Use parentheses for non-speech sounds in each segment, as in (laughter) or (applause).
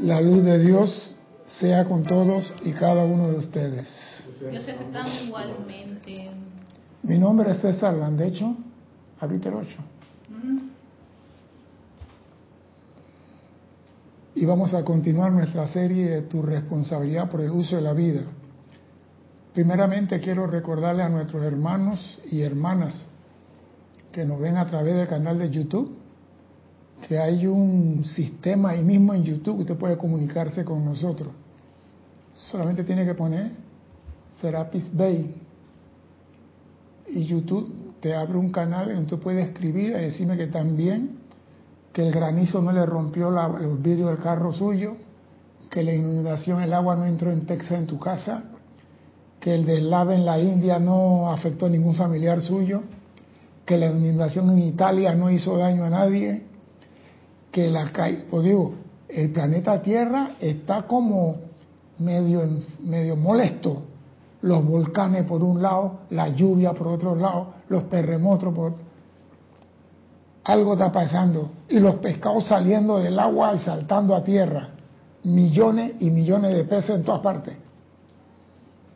La luz de Dios sea con todos y cada uno de ustedes. Están igualmente. Mi nombre es César Landecho, ahorita el 8. Y vamos a continuar nuestra serie de Tu responsabilidad por el uso de la vida. Primeramente quiero recordarle a nuestros hermanos y hermanas que nos ven a través del canal de YouTube que hay un sistema ahí mismo en YouTube que usted puede comunicarse con nosotros. Solamente tiene que poner Serapis Bay y YouTube te abre un canal en tú puedes escribir y decirme que también que el granizo no le rompió la, el vidrio del carro suyo, que la inundación, el agua no entró en Texas en tu casa, que el deslave en la India no afectó a ningún familiar suyo, que la inundación en Italia no hizo daño a nadie, que la pues digo, el planeta Tierra está como medio, medio molesto. Los volcanes por un lado, la lluvia por otro lado, los terremotos por algo está pasando y los pescados saliendo del agua y saltando a tierra, millones y millones de peces en todas partes.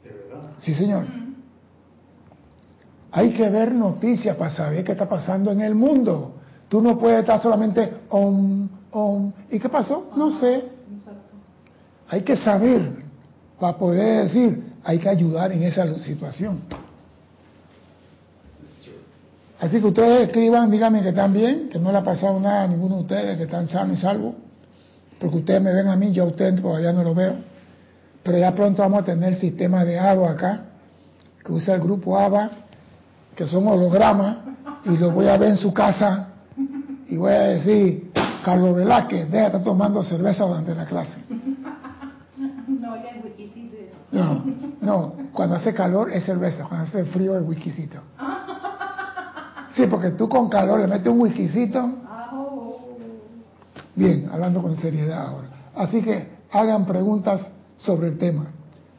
¿De verdad? Sí, señor. Hay que ver noticias para saber qué está pasando en el mundo. Tú no puedes estar solamente om, om. ¿Y qué pasó? No sé. Hay que saber para poder decir, hay que ayudar en esa situación. Así que ustedes escriban, díganme que están bien, que no le ha pasado nada a ninguno de ustedes, que están sanos y salvos, porque ustedes me ven a mí, yo a ustedes todavía no lo veo. Pero ya pronto vamos a tener el sistema de ABA acá, que usa el grupo ABA, que son hologramas, y lo voy a ver en su casa y voy a decir, Carlos Velázquez, deja de estar tomando cerveza durante la clase. (laughs) No, no, cuando hace calor es cerveza, cuando hace frío es whiskycito. (laughs) Sí, porque tú con calor le metes un whiskycito. Bien, hablando con seriedad ahora. Así que hagan preguntas sobre el tema.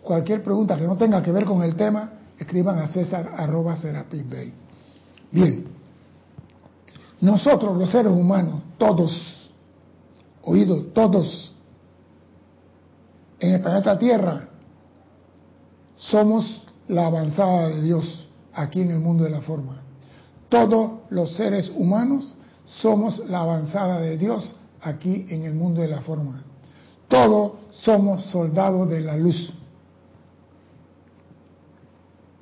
Cualquier pregunta que no tenga que ver con el tema, escriban a César arroba Bay. Bien. Nosotros los seres humanos, todos, oídos, todos, en el planeta Tierra, somos la avanzada de Dios aquí en el mundo de la forma. Todos los seres humanos somos la avanzada de Dios aquí en el mundo de la forma. Todos somos soldados de la luz.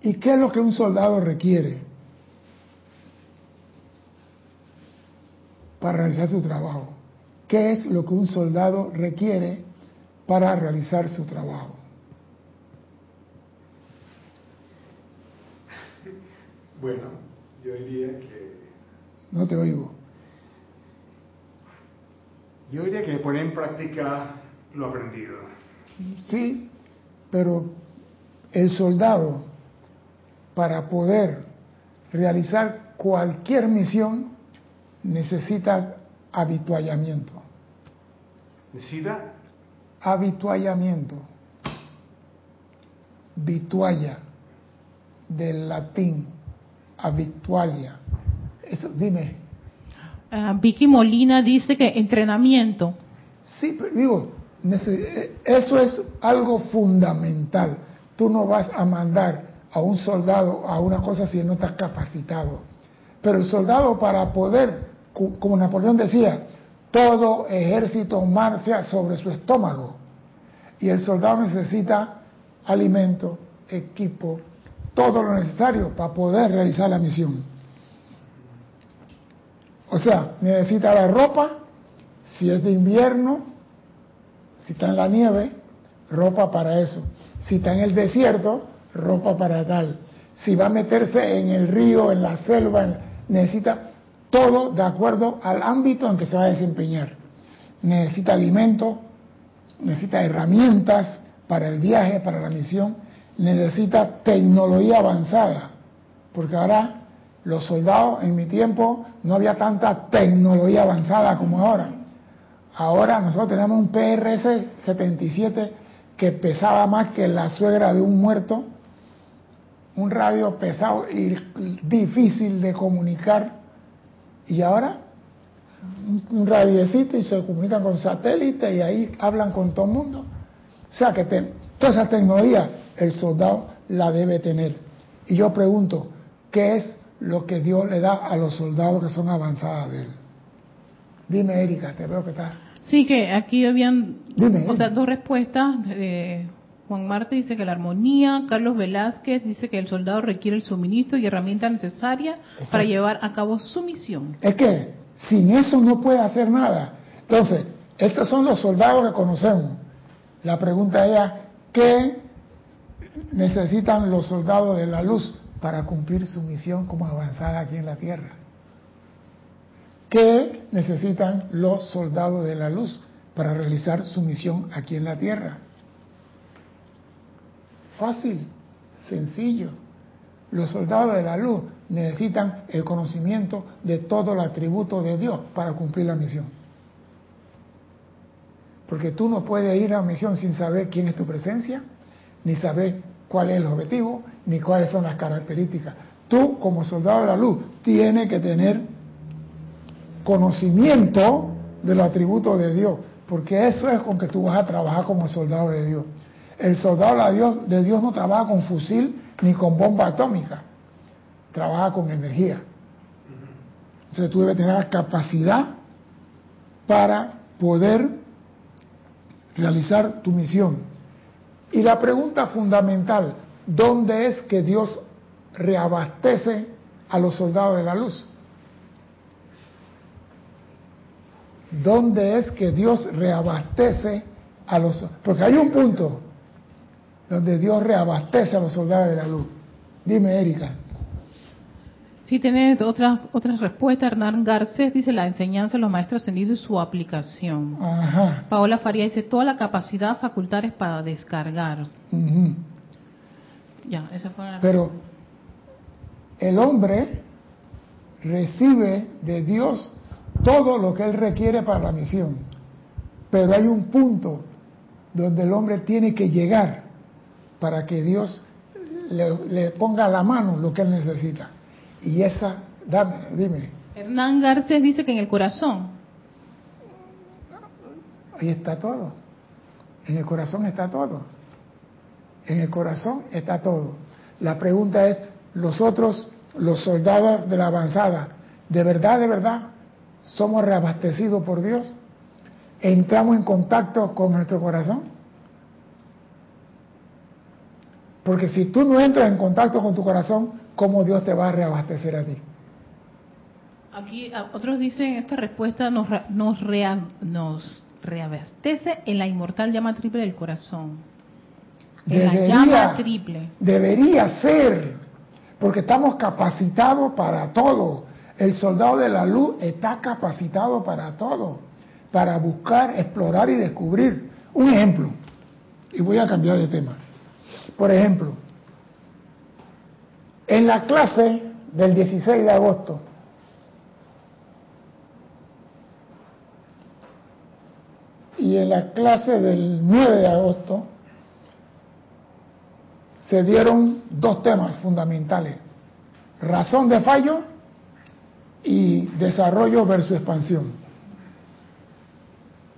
¿Y qué es lo que un soldado requiere? Para realizar su trabajo. ¿Qué es lo que un soldado requiere para realizar su trabajo? Bueno, yo diría que... No te oigo. Yo diría que poner en práctica lo aprendido. Sí, pero el soldado, para poder realizar cualquier misión, necesita habituallamiento. ¿Necesita? Habituallamiento. Vitualla, del latín, habitualia. Eso, dime. Ah, Vicky Molina dice que entrenamiento. Sí, pero digo, eso es algo fundamental. Tú no vas a mandar a un soldado a una cosa si no está capacitado. Pero el soldado para poder como Napoleón decía, todo ejército marcha sobre su estómago y el soldado necesita alimento, equipo, todo lo necesario para poder realizar la misión. O sea, necesita la ropa, si es de invierno, si está en la nieve, ropa para eso. Si está en el desierto, ropa para tal. Si va a meterse en el río, en la selva, necesita todo de acuerdo al ámbito en que se va a desempeñar. Necesita alimento, necesita herramientas para el viaje, para la misión, necesita tecnología avanzada, porque ahora los soldados en mi tiempo no había tanta tecnología avanzada como ahora. Ahora nosotros tenemos un PRS-77 que pesaba más que la suegra de un muerto, un radio pesado y difícil de comunicar y ahora un radiecito y se comunican con satélite y ahí hablan con todo el mundo. O sea que toda esa tecnología el soldado la debe tener. Y yo pregunto, ¿qué es lo que Dios le da a los soldados que son avanzadas de él? Dime, Erika, te veo que está. Sí, que aquí habían otras dos respuestas. Juan Marte dice que la armonía, Carlos Velázquez dice que el soldado requiere el suministro y herramientas necesarias para llevar a cabo su misión. Es que sin eso no puede hacer nada. Entonces, estos son los soldados que conocemos. La pregunta es, ¿qué necesitan los soldados de la luz para cumplir su misión como avanzada aquí en la Tierra? ¿Qué necesitan los soldados de la luz para realizar su misión aquí en la Tierra? Fácil, sencillo. Los soldados de la luz necesitan el conocimiento de todo el atributo de Dios para cumplir la misión. Porque tú no puedes ir a la misión sin saber quién es tu presencia, ni saber cuál es el objetivo, ni cuáles son las características. Tú, como soldado de la luz, tienes que tener conocimiento de los atributos de Dios, porque eso es con que tú vas a trabajar como soldado de Dios. El soldado de Dios, no trabaja con fusil ni con bomba atómica trabaja con energía. Entonces tú debes tener la capacidad para poder realizar tu misión. Y la pregunta fundamental, ¿dónde es que Dios reabastece a los soldados de la luz? ¿Dónde es que Dios reabastece a los... Porque hay un punto donde Dios reabastece a los soldados de la luz. Dime, Erika. Sí, tiene otras otras respuestas. Hernán Garcés dice la enseñanza de los maestros ascendidos y su aplicación. Paola Faría dice toda la capacidad, facultades para descargar. Ya, esa fue la Pero el hombre recibe de Dios todo lo que él requiere para la misión. Pero hay un punto donde el hombre tiene que llegar para que Dios le, le ponga a la mano lo que él necesita. Y esa, dame, dime. Hernán Garcés dice que en el corazón. Ahí está todo. En el corazón está todo. En el corazón está todo. La pregunta es, los otros, los soldados de la avanzada, ¿de verdad, de verdad somos reabastecidos por Dios? ¿Entramos en contacto con nuestro corazón? Porque si tú no entras en contacto con tu corazón, ¿cómo Dios te va a reabastecer a ti? Aquí otros dicen, esta respuesta nos, nos, nos reabastece en la inmortal llama triple del corazón. En la llama triple. Debería ser, porque estamos capacitados para todo. El soldado de la luz está capacitado para todo, para buscar, explorar y descubrir. Un ejemplo, y voy a cambiar de tema. Por ejemplo, en la clase del 16 de agosto, y en la clase del 9 de agosto, se dieron dos temas fundamentales, razón de fallo y desarrollo versus expansión.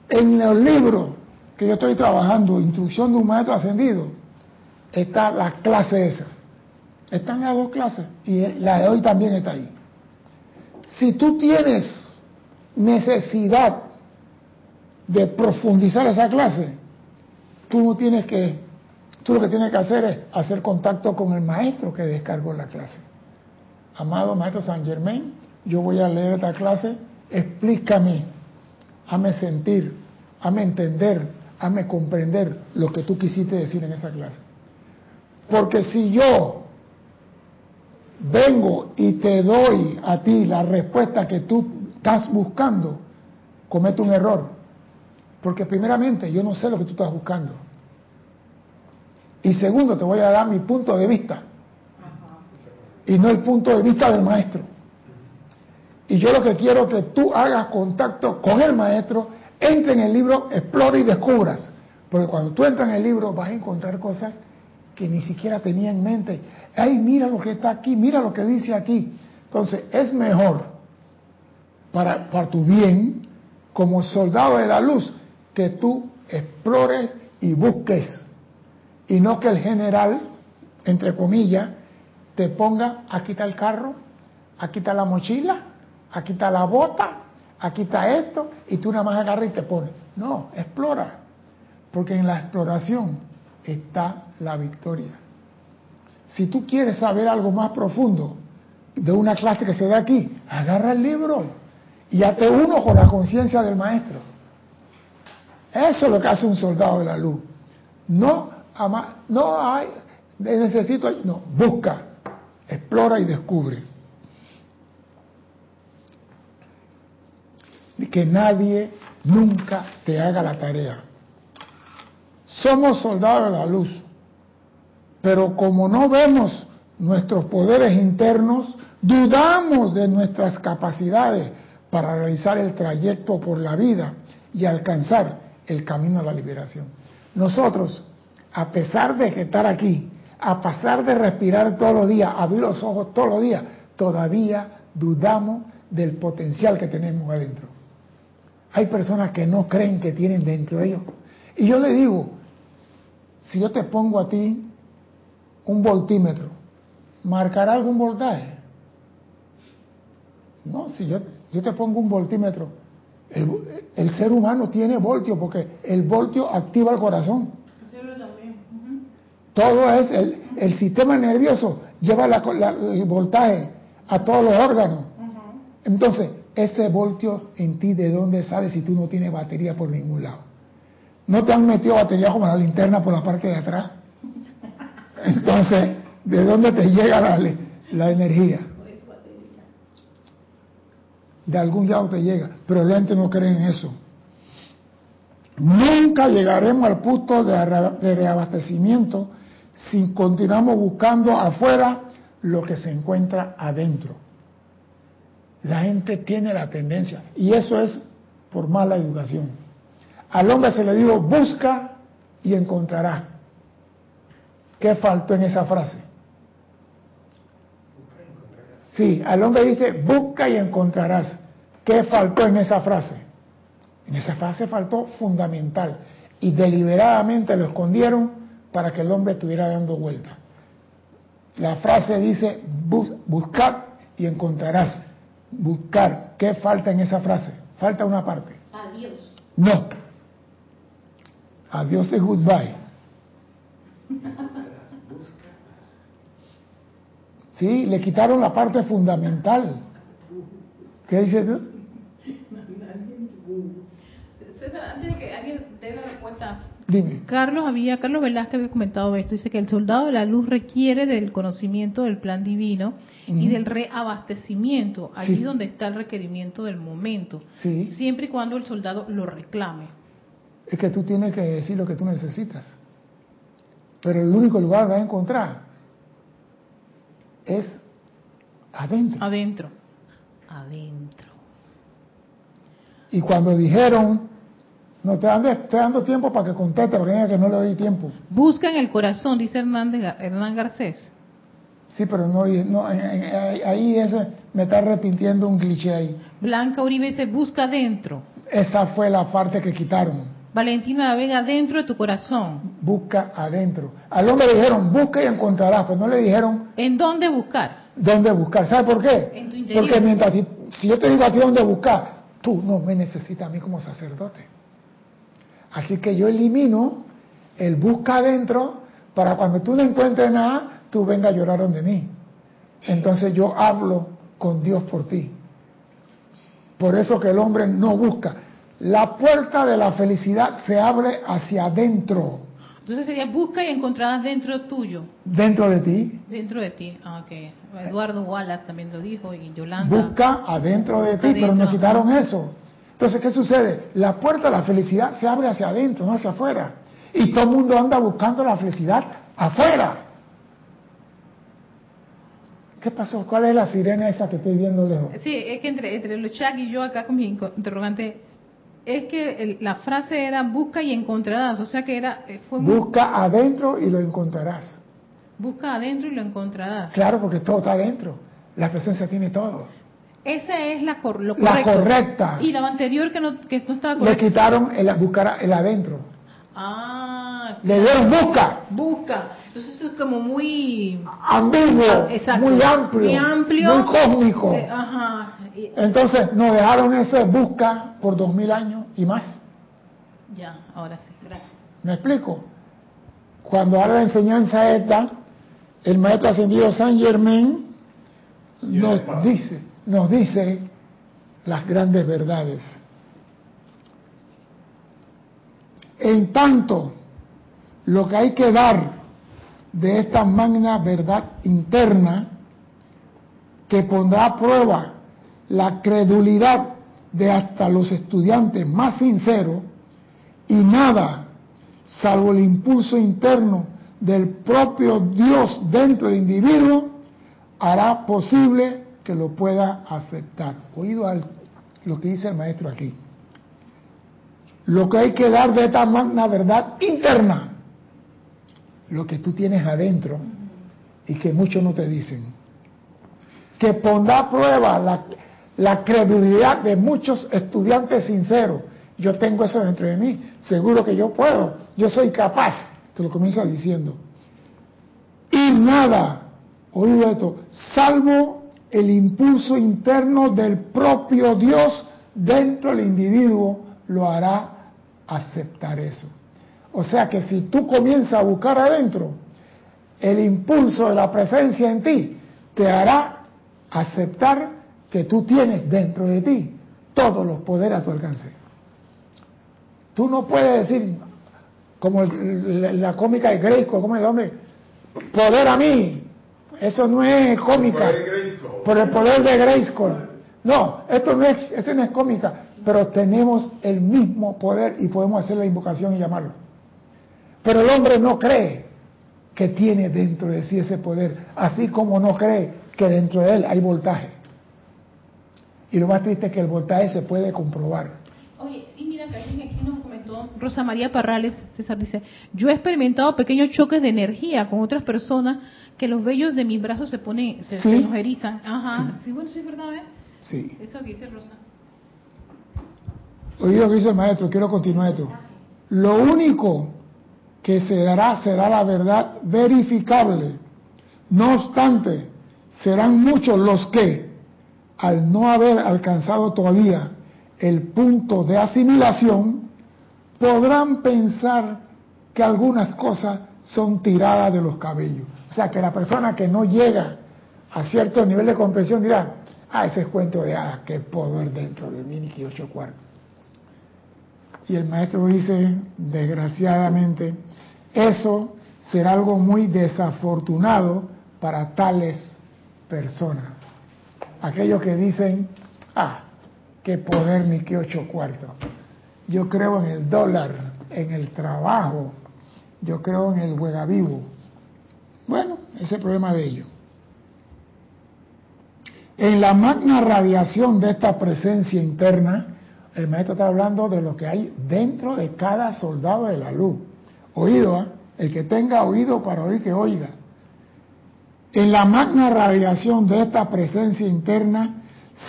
En el libro que yo estoy trabajando, Instrucción de un Maestro Ascendido, está la clase esas. Están las dos clases y la de hoy también está ahí. Si tú tienes necesidad de profundizar esa clase, tú no tienes que, tú lo que tienes que hacer es hacer contacto con el maestro que descargó la clase. Amado maestro San Germain, yo voy a leer esta clase, explícame, hazme sentir, hazme entender, hazme comprender lo que tú quisiste decir en esa clase. Porque si yo vengo y te doy a ti la respuesta que tú estás buscando, cometo un error. Porque primeramente yo no sé lo que tú estás buscando. Y segundo, te voy a dar mi punto de vista. Y no el punto de vista del maestro. Y yo lo que quiero es que tú hagas contacto con el maestro, entre en el libro, explore y descubras. Porque cuando tú entras en el libro vas a encontrar cosas que ni siquiera tenía en mente ay, mira lo que está aquí, mira lo que dice aquí. Entonces, es mejor para, para tu bien, como soldado de la luz, que tú explores y busques. Y no que el general, entre comillas, te ponga, aquí está el carro, aquí está la mochila, aquí está la bota, aquí está esto, y tú nada más agarras y te pones. No, explora, porque en la exploración está la victoria. Si tú quieres saber algo más profundo de una clase que se da aquí, agarra el libro y hazte uno con la conciencia del maestro. Eso es lo que hace un soldado de la luz. No, no hay, necesito, no, busca, explora y descubre. Que nadie nunca te haga la tarea. Somos soldados de la luz, pero como no vemos nuestros poderes internos, dudamos de nuestras capacidades para realizar el trayecto por la vida y alcanzar el camino a la liberación. Nosotros, a pesar de estar aquí, a pesar de respirar todos los días, abrir los ojos todos los días, todavía dudamos del potencial que tenemos adentro. Hay personas que no creen que tienen dentro de ellos. Y yo le digo, si yo te pongo a ti un voltímetro, ¿marcará algún voltaje? No, si yo, yo te pongo un voltímetro, el, ser humano tiene voltio porque el voltio activa el corazón. Todo es el, el, sistema nervioso lleva el voltaje a todos los órganos. Entonces, ese voltio en ti, ¿de dónde sale si tú no tienes batería por ningún lado? ¿No te han metido batería como la linterna por la parte de atrás? Entonces, ¿de dónde te llega la, energía? De algún lado te llega, pero la gente no cree en eso. Nunca llegaremos al punto de reabastecimiento si continuamos buscando afuera lo que se encuentra adentro. La gente tiene la tendencia, y eso es por mala educación. Al hombre se le dijo, busca y encontrará. ¿Qué faltó en esa frase? Sí, al hombre dice, busca y encontrarás. ¿Qué faltó en esa frase? En esa frase faltó fundamental. Y deliberadamente lo escondieron para que el hombre estuviera dando vuelta. La frase dice, buscar y encontrarás buscar. ¿Qué falta en esa frase? Falta una parte. Adiós. No. Adiós es goodbye. Sí, le quitaron la parte fundamental. ¿Qué dice tú? (laughs) César, antes de que alguien dé la respuesta. Carlos había, Carlos Velázquez había comentado esto, dice que el soldado de la luz requiere del conocimiento del plan divino y del reabastecimiento, allí donde está el requerimiento del momento, siempre y cuando el soldado lo reclame. Es que tú tienes que decir lo que tú necesitas, pero el único lugar vas a encontrar es adentro. Adentro, adentro. Y cuando dijeron no, te dando, estoy dando tiempo para que conteste, porque diga que no le doy tiempo. Busca en el corazón, dice Hernández, Hernán Garcés. Sí, pero no, no ahí ese, me está arrepintiendo un cliché ahí. Blanca Uribe dice, busca dentro. Esa fue la parte que quitaron. Valentina La Vega, dentro de tu corazón. Busca adentro. Al hombre le dijeron, busca y encontrarás, pues no le dijeron... ¿En dónde buscar? ¿Dónde buscar? ¿Sabes por qué? En tu interior. Porque mientras, si, si yo te digo a ti dónde buscar, tú no me necesitas a mí como sacerdote. Así que yo elimino el busca adentro para cuando tú no encuentres nada, tú vengas a llorar donde mí. Entonces yo hablo con Dios por ti. Por eso que el hombre no busca. La puerta de la felicidad se abre hacia adentro. Entonces sería busca y encontrarás dentro tuyo. Dentro de ti. Dentro de ti. Ah, Eduardo Wallace también lo dijo y Yolanda. Busca adentro de ti, pero nos quitaron eso. Entonces, ¿qué sucede? La puerta de la felicidad se abre hacia adentro, no hacia afuera. Y todo el mundo anda buscando la felicidad afuera. ¿Qué pasó? ¿Cuál es la sirena esa que estoy viendo lejos? Sí, es que entre, entre los chats y yo acá con mi interrogante, es que la frase era busca y encontrarás, o sea que era... Eh, fue busca adentro y lo encontrarás. Busca adentro y lo encontrarás. Claro, porque todo está adentro. La presencia tiene todo. Esa es la, la correcta. Y la anterior que no, que no estaba correcta. Le quitaron el buscar el adentro. Ah. Le dieron busca. Busca. Entonces es como muy ambiguo, ah, muy amplio, muy amplio, muy cósmico. Eh, ajá. Entonces nos dejaron ese busca por dos mil años y más. Ya, ahora sí, gracias. ¿Me explico? Cuando ahora la enseñanza esta, el maestro ascendido San Germain nos dice, nos dice las grandes verdades. En tanto, lo que hay que dar de esta magna verdad interna que pondrá a prueba la credulidad de hasta los estudiantes más sinceros y nada, salvo el impulso interno del propio Dios dentro del individuo, hará posible que lo pueda aceptar. Oído al, lo que dice el maestro aquí. Lo que hay que dar de esta magna verdad interna, lo que tú tienes adentro y que muchos no te dicen, que pondrá a prueba la, la credulidad de muchos estudiantes sinceros. Yo tengo eso dentro de mí, seguro que yo puedo, yo soy capaz, te lo comienza diciendo. Y nada, oído esto, salvo el impulso interno del propio Dios dentro del individuo, lo hará aceptar eso. O sea que si tú comienzas a buscar adentro, el impulso de la presencia en ti te hará aceptar que tú tienes dentro de ti todos los poderes a tu alcance. Tú no puedes decir, como la, cómica de Grayskull, como el hombre, poder a mí. Eso no es cómica. Por el poder de Grayskull. No, esto no es, esto no es cómica, pero tenemos el mismo poder y podemos hacer la invocación y llamarlo. Pero el hombre no cree que tiene dentro de sí ese poder, así como no cree que dentro de él hay voltaje. Y lo más triste es que el voltaje se puede comprobar. Oye, sí, mira que alguien aquí nos comentó, Rosa María Parrales, César dice, yo he experimentado pequeños choques de energía con otras personas que los vellos de mis brazos se ponen, se, nos erizan. Ajá, sí, bueno, sí es verdad, ¿eh? Sí. Eso que dice Rosa. Oye lo que dice el maestro, quiero continuar esto. Lo único que se dará será la verdad verificable. No obstante, serán muchos los que, al no haber alcanzado todavía el punto de asimilación, podrán pensar que algunas cosas son tiradas de los cabellos. O sea, que la persona que no llega a cierto nivel de comprensión dirá, ah, ese es cuento de hadas, que poder dentro de mí, ni que ocho cuartos. Y el maestro dice, desgraciadamente, eso será algo muy desafortunado para tales personas. Aquellos que dicen, ah, qué poder ni qué ocho cuartos. Yo creo en el dólar, en el trabajo, yo creo en el juega vivo. Bueno, ese problema de ellos. En la magna radiación de esta presencia interna, el maestro está hablando de lo que hay dentro de cada soldado de la luz. Oído, ¿eh? el que tenga oído para oír que oiga. En la magna radiación de esta presencia interna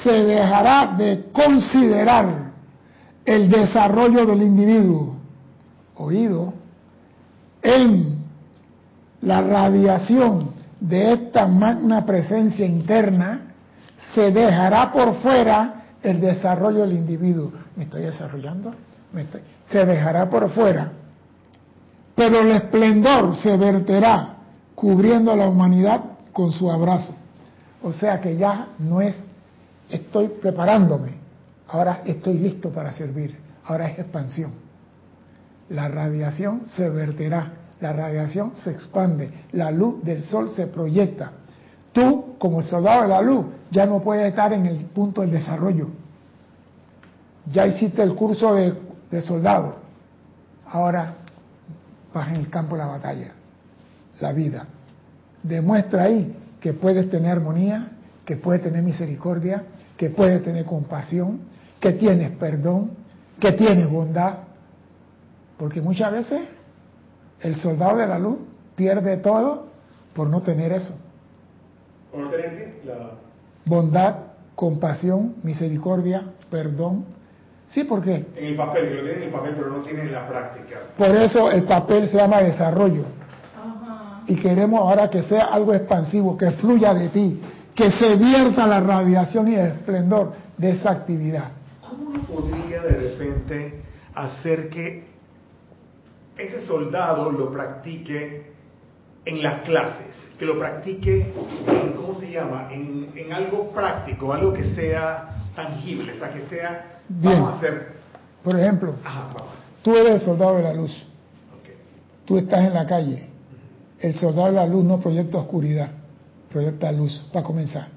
se dejará de considerar el desarrollo del individuo. Oído, en la radiación de esta magna presencia interna se dejará por fuera el desarrollo del individuo. ¿Me estoy desarrollando? Se dejará por fuera pero el esplendor se verterá cubriendo a la humanidad con su abrazo. O sea que ya no es estoy preparándome, ahora estoy listo para servir, ahora es expansión. La radiación se verterá, la radiación se expande, la luz del sol se proyecta. Tú, como soldado de la luz, ya no puedes estar en el punto del desarrollo. Ya hiciste el curso de, de soldado. Ahora vas en el campo de la batalla, la vida. Demuestra ahí que puedes tener armonía, que puedes tener misericordia, que puedes tener compasión, que tienes perdón, que tienes bondad. Porque muchas veces el soldado de la luz pierde todo por no tener eso. Por no tener la... Bondad, compasión, misericordia, perdón. Sí, ¿por qué? En el papel, que lo tienen en el papel, pero no tienen en la práctica. Por eso el papel se llama desarrollo. Y queremos ahora que sea algo expansivo, que fluya de ti, que se vierta la radiación y el esplendor de esa actividad. ¿Cómo uno podría de repente hacer que ese soldado lo practique en las clases? Que lo practique en, ¿cómo se llama? En, en algo práctico, algo que sea tangible, o sea, que sea, vamos a hacer... Por ejemplo, tú eres el soldado de la luz. Tú estás en la calle. El soldado de la luz no proyecta oscuridad, proyecta luz, para comenzar.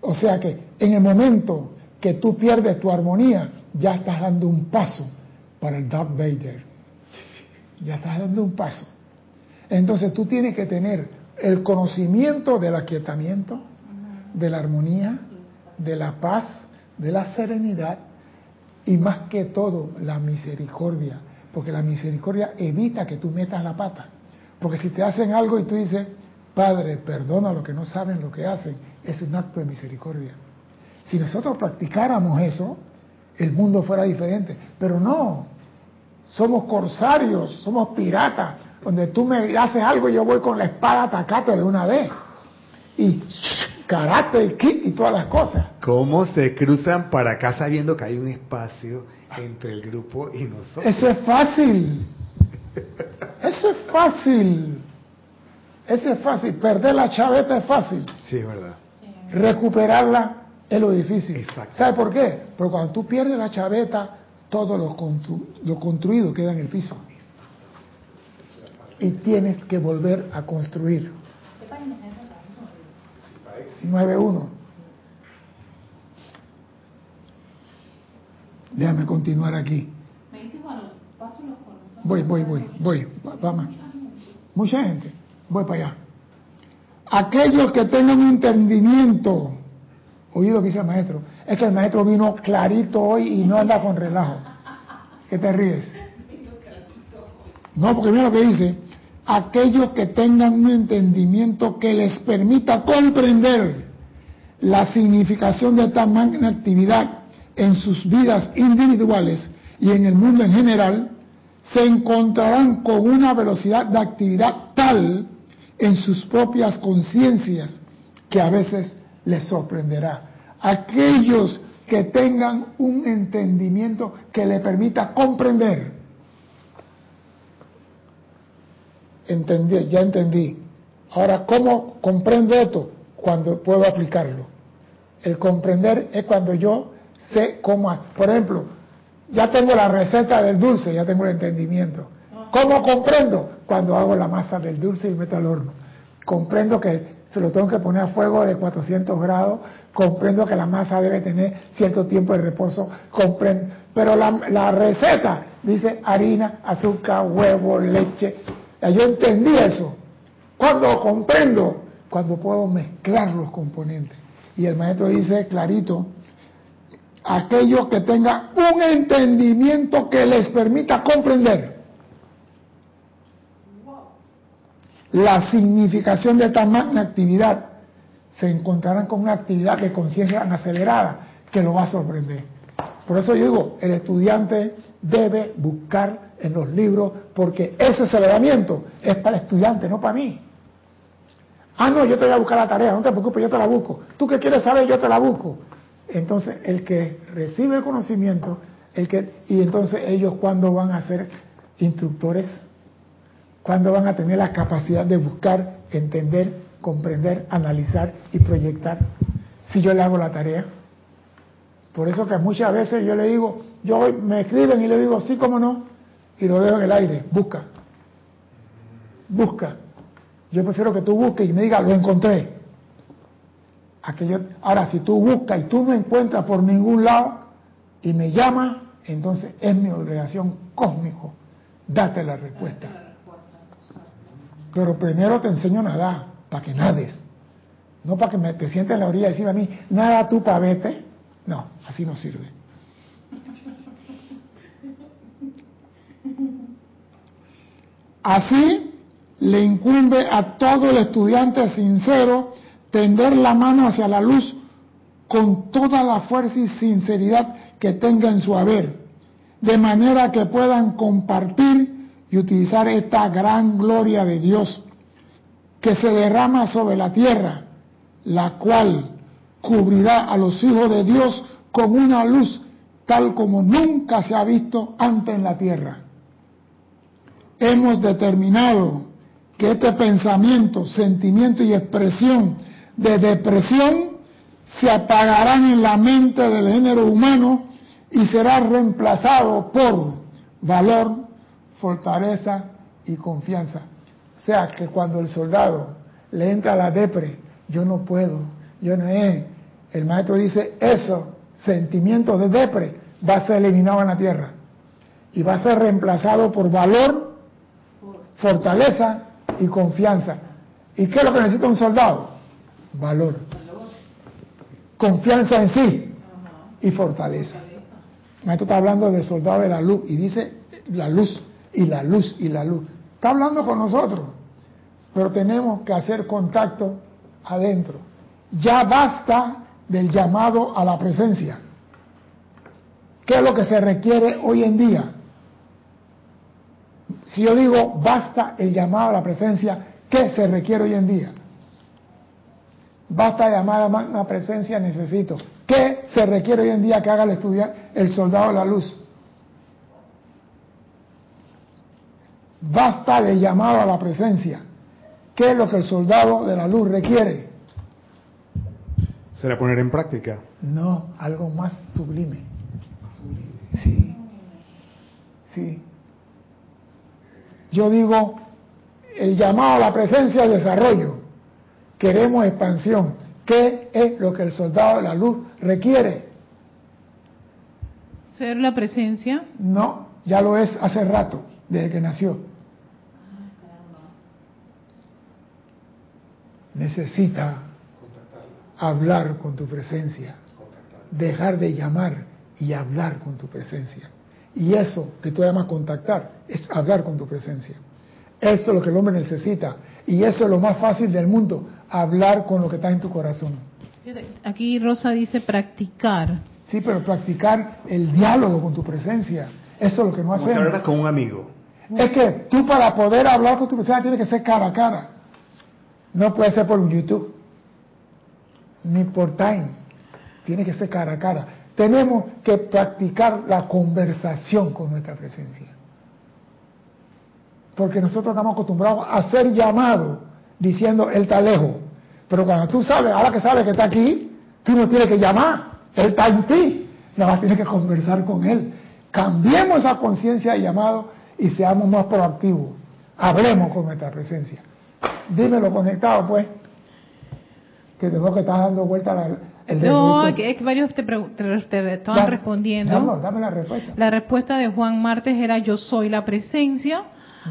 O sea que en el momento que tú pierdes tu armonía, ya estás dando un paso para el Darth Vader. Ya estás dando un paso. Entonces tú tienes que tener el conocimiento del aquietamiento, de la armonía, de la paz, de la serenidad y más que todo la misericordia, porque la misericordia evita que tú metas la pata. Porque si te hacen algo y tú dices, Padre, perdona lo que no saben lo que hacen, es un acto de misericordia. Si nosotros practicáramos eso, el mundo fuera diferente. Pero no, somos corsarios, somos piratas, donde tú me haces algo yo voy con la espada a atacarte de una vez. Y karate y, y todas las cosas. ¿Cómo se cruzan para acá sabiendo que hay un espacio entre el grupo y nosotros? Eso es fácil. Eso es fácil. Eso es fácil. Perder la chaveta es fácil. Sí, es verdad. Recuperarla es lo difícil. ¿Sabe por qué? Porque cuando tú pierdes la chaveta, todo lo, lo construido queda en el piso. Y tienes que volver a construir. 9.1. Déjame continuar aquí. Voy, voy, voy, voy. Vamos. Mucha gente. Voy para allá. Aquellos que tengan un entendimiento Oído que dice el maestro. Es que el maestro vino clarito hoy y no anda con relajo. ¿Qué te ríes? (laughs) No, porque mira lo que dice. Aquellos que tengan un entendimiento que les permita comprender la significación de esta magna actividad en sus vidas individuales y en el mundo en general, se encontrarán con una velocidad de actividad tal en sus propias conciencias que a veces les sorprenderá. Aquellos que tengan un entendimiento que le permita comprender. Entendí, ya entendí. Ahora, ¿cómo comprendo esto? Cuando puedo aplicarlo. El comprender es cuando yo sé cómo. Por ejemplo, ya tengo la receta del dulce, ya tengo el entendimiento. ¿Cómo comprendo? Cuando hago la masa del dulce y meto al horno. Comprendo que se lo tengo que poner a fuego de 400 grados, comprendo que la masa debe tener cierto tiempo de reposo, comprendo, pero la, receta dice harina, azúcar, huevo, leche, yo entendí eso. Cuando comprendo, cuando puedo mezclar los componentes. Y el maestro dice clarito, aquellos que tengan un entendimiento que les permita comprender la significación de esta magna actividad, se encontrarán con una actividad de conciencia acelerada que lo va a sorprender. Por eso yo digo, el estudiante debe buscar en los libros, porque ese aceleramiento es para el estudiante, no para mí. Ah, no, yo te voy a buscar la tarea, no te preocupes, yo te la busco. Tú que quieres saber, yo te la busco. Entonces, el que recibe el conocimiento, el que, y entonces ellos cuando van a ser instructores ¿Cuándo van a tener la capacidad de buscar, entender, comprender, analizar y proyectar? Si yo le hago la tarea. Por eso que muchas veces yo le digo, yo me escriben y le digo, sí, cómo no, y lo dejo en el aire, busca, busca. Yo prefiero que tú busques y me digas, lo encontré. Aquello, ahora, si tú buscas y tú no encuentras por ningún lado y me llamas, entonces es mi obligación cósmico date la respuesta. Pero primero te enseño a nadar, para que nades. No para que me, te sientes en la orilla y decir a mí, nada tú para vete. No, así no sirve. Así le incumbe a todo el estudiante sincero tender la mano hacia la luz con toda la fuerza y sinceridad que tenga en su haber, de manera que puedan compartir y utilizar esta gran gloria de Dios que se derrama sobre la tierra, la cual cubrirá a los hijos de Dios con una luz tal como nunca se ha visto antes en la tierra. Hemos determinado que este pensamiento, sentimiento y expresión de depresión se apagarán en la mente del género humano y será reemplazado por valor, fortaleza y confianza. O sea que cuando el soldado le entra la depre, yo no puedo, yo no es. El maestro dice, eso, sentimiento de depre, va a ser eliminado en la tierra. Y va a ser reemplazado por valor, fortaleza y confianza. ¿Y qué es lo que necesita un soldado? Valor. Confianza en sí y fortaleza. El maestro está hablando de soldado de la luz y dice la luz y la luz y la luz. Está hablando con nosotros, pero tenemos que hacer contacto adentro. Ya basta del llamado a la presencia. ¿Qué es lo que se requiere hoy en día? Si yo digo basta el llamado a la presencia, ¿qué se requiere hoy en día? Basta llamar a la presencia, necesito. ¿Qué se requiere hoy en día que haga el, el soldado de la luz? Basta de llamado a la presencia. ¿Qué es lo que el soldado de la luz requiere? ¿Será poner en práctica? No, algo más sublime. Sí. Sí. Yo digo, el llamado a la presencia es desarrollo. Queremos expansión. ¿Qué es lo que el soldado de la luz requiere? ¿Ser la presencia? No, ya lo es hace rato, desde que nació. necesita hablar con tu presencia, dejar de llamar y hablar con tu presencia. Y eso que tú llamas contactar es hablar con tu presencia. Eso es lo que el hombre necesita. Y eso es lo más fácil del mundo, hablar con lo que está en tu corazón. Aquí Rosa dice practicar. Sí, pero practicar el diálogo con tu presencia. Eso es lo que no hacemos. hablar con un amigo. Es que tú para poder hablar con tu presencia tienes que ser cara a cara. No puede ser por YouTube, por Time. Tiene que ser cara a cara. Tenemos que practicar la conversación con nuestra presencia. Porque nosotros estamos acostumbrados a ser llamados diciendo, Él está lejos. Pero cuando tú sabes, ahora que sabes que está aquí, tú no tienes que llamar. Él está en ti. Nada más tienes que conversar con Él. Cambiemos esa conciencia de llamado y seamos más proactivos. Hablemos con nuestra presencia. Dímelo conectado, pues. Que tengo que estar dando vuelta la, el No, es que varios te, te, estaban respondiendo. dame la respuesta. La respuesta de Juan Martes era yo soy la presencia.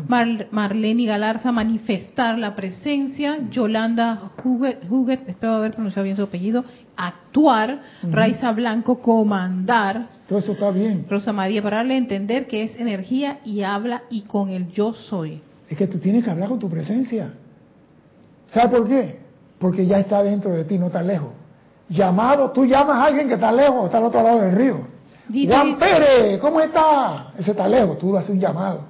Mar, Marlene Galarza, manifestar la presencia. Yolanda Huguet, espero haber pronunciado bien su apellido, actuar. Raiza Blanco, comandar. Todo eso está bien. Rosa María, para darle a entender que es energía y habla y con el yo soy. Es que tú tienes que hablar con tu presencia. ¿Sabe por qué? Porque ya está dentro de ti, no está lejos. Llamado, tú llamas a alguien que está lejos, está al otro lado del río. Juan Pérez, ¿cómo está? Ese está lejos, tú haces un llamado.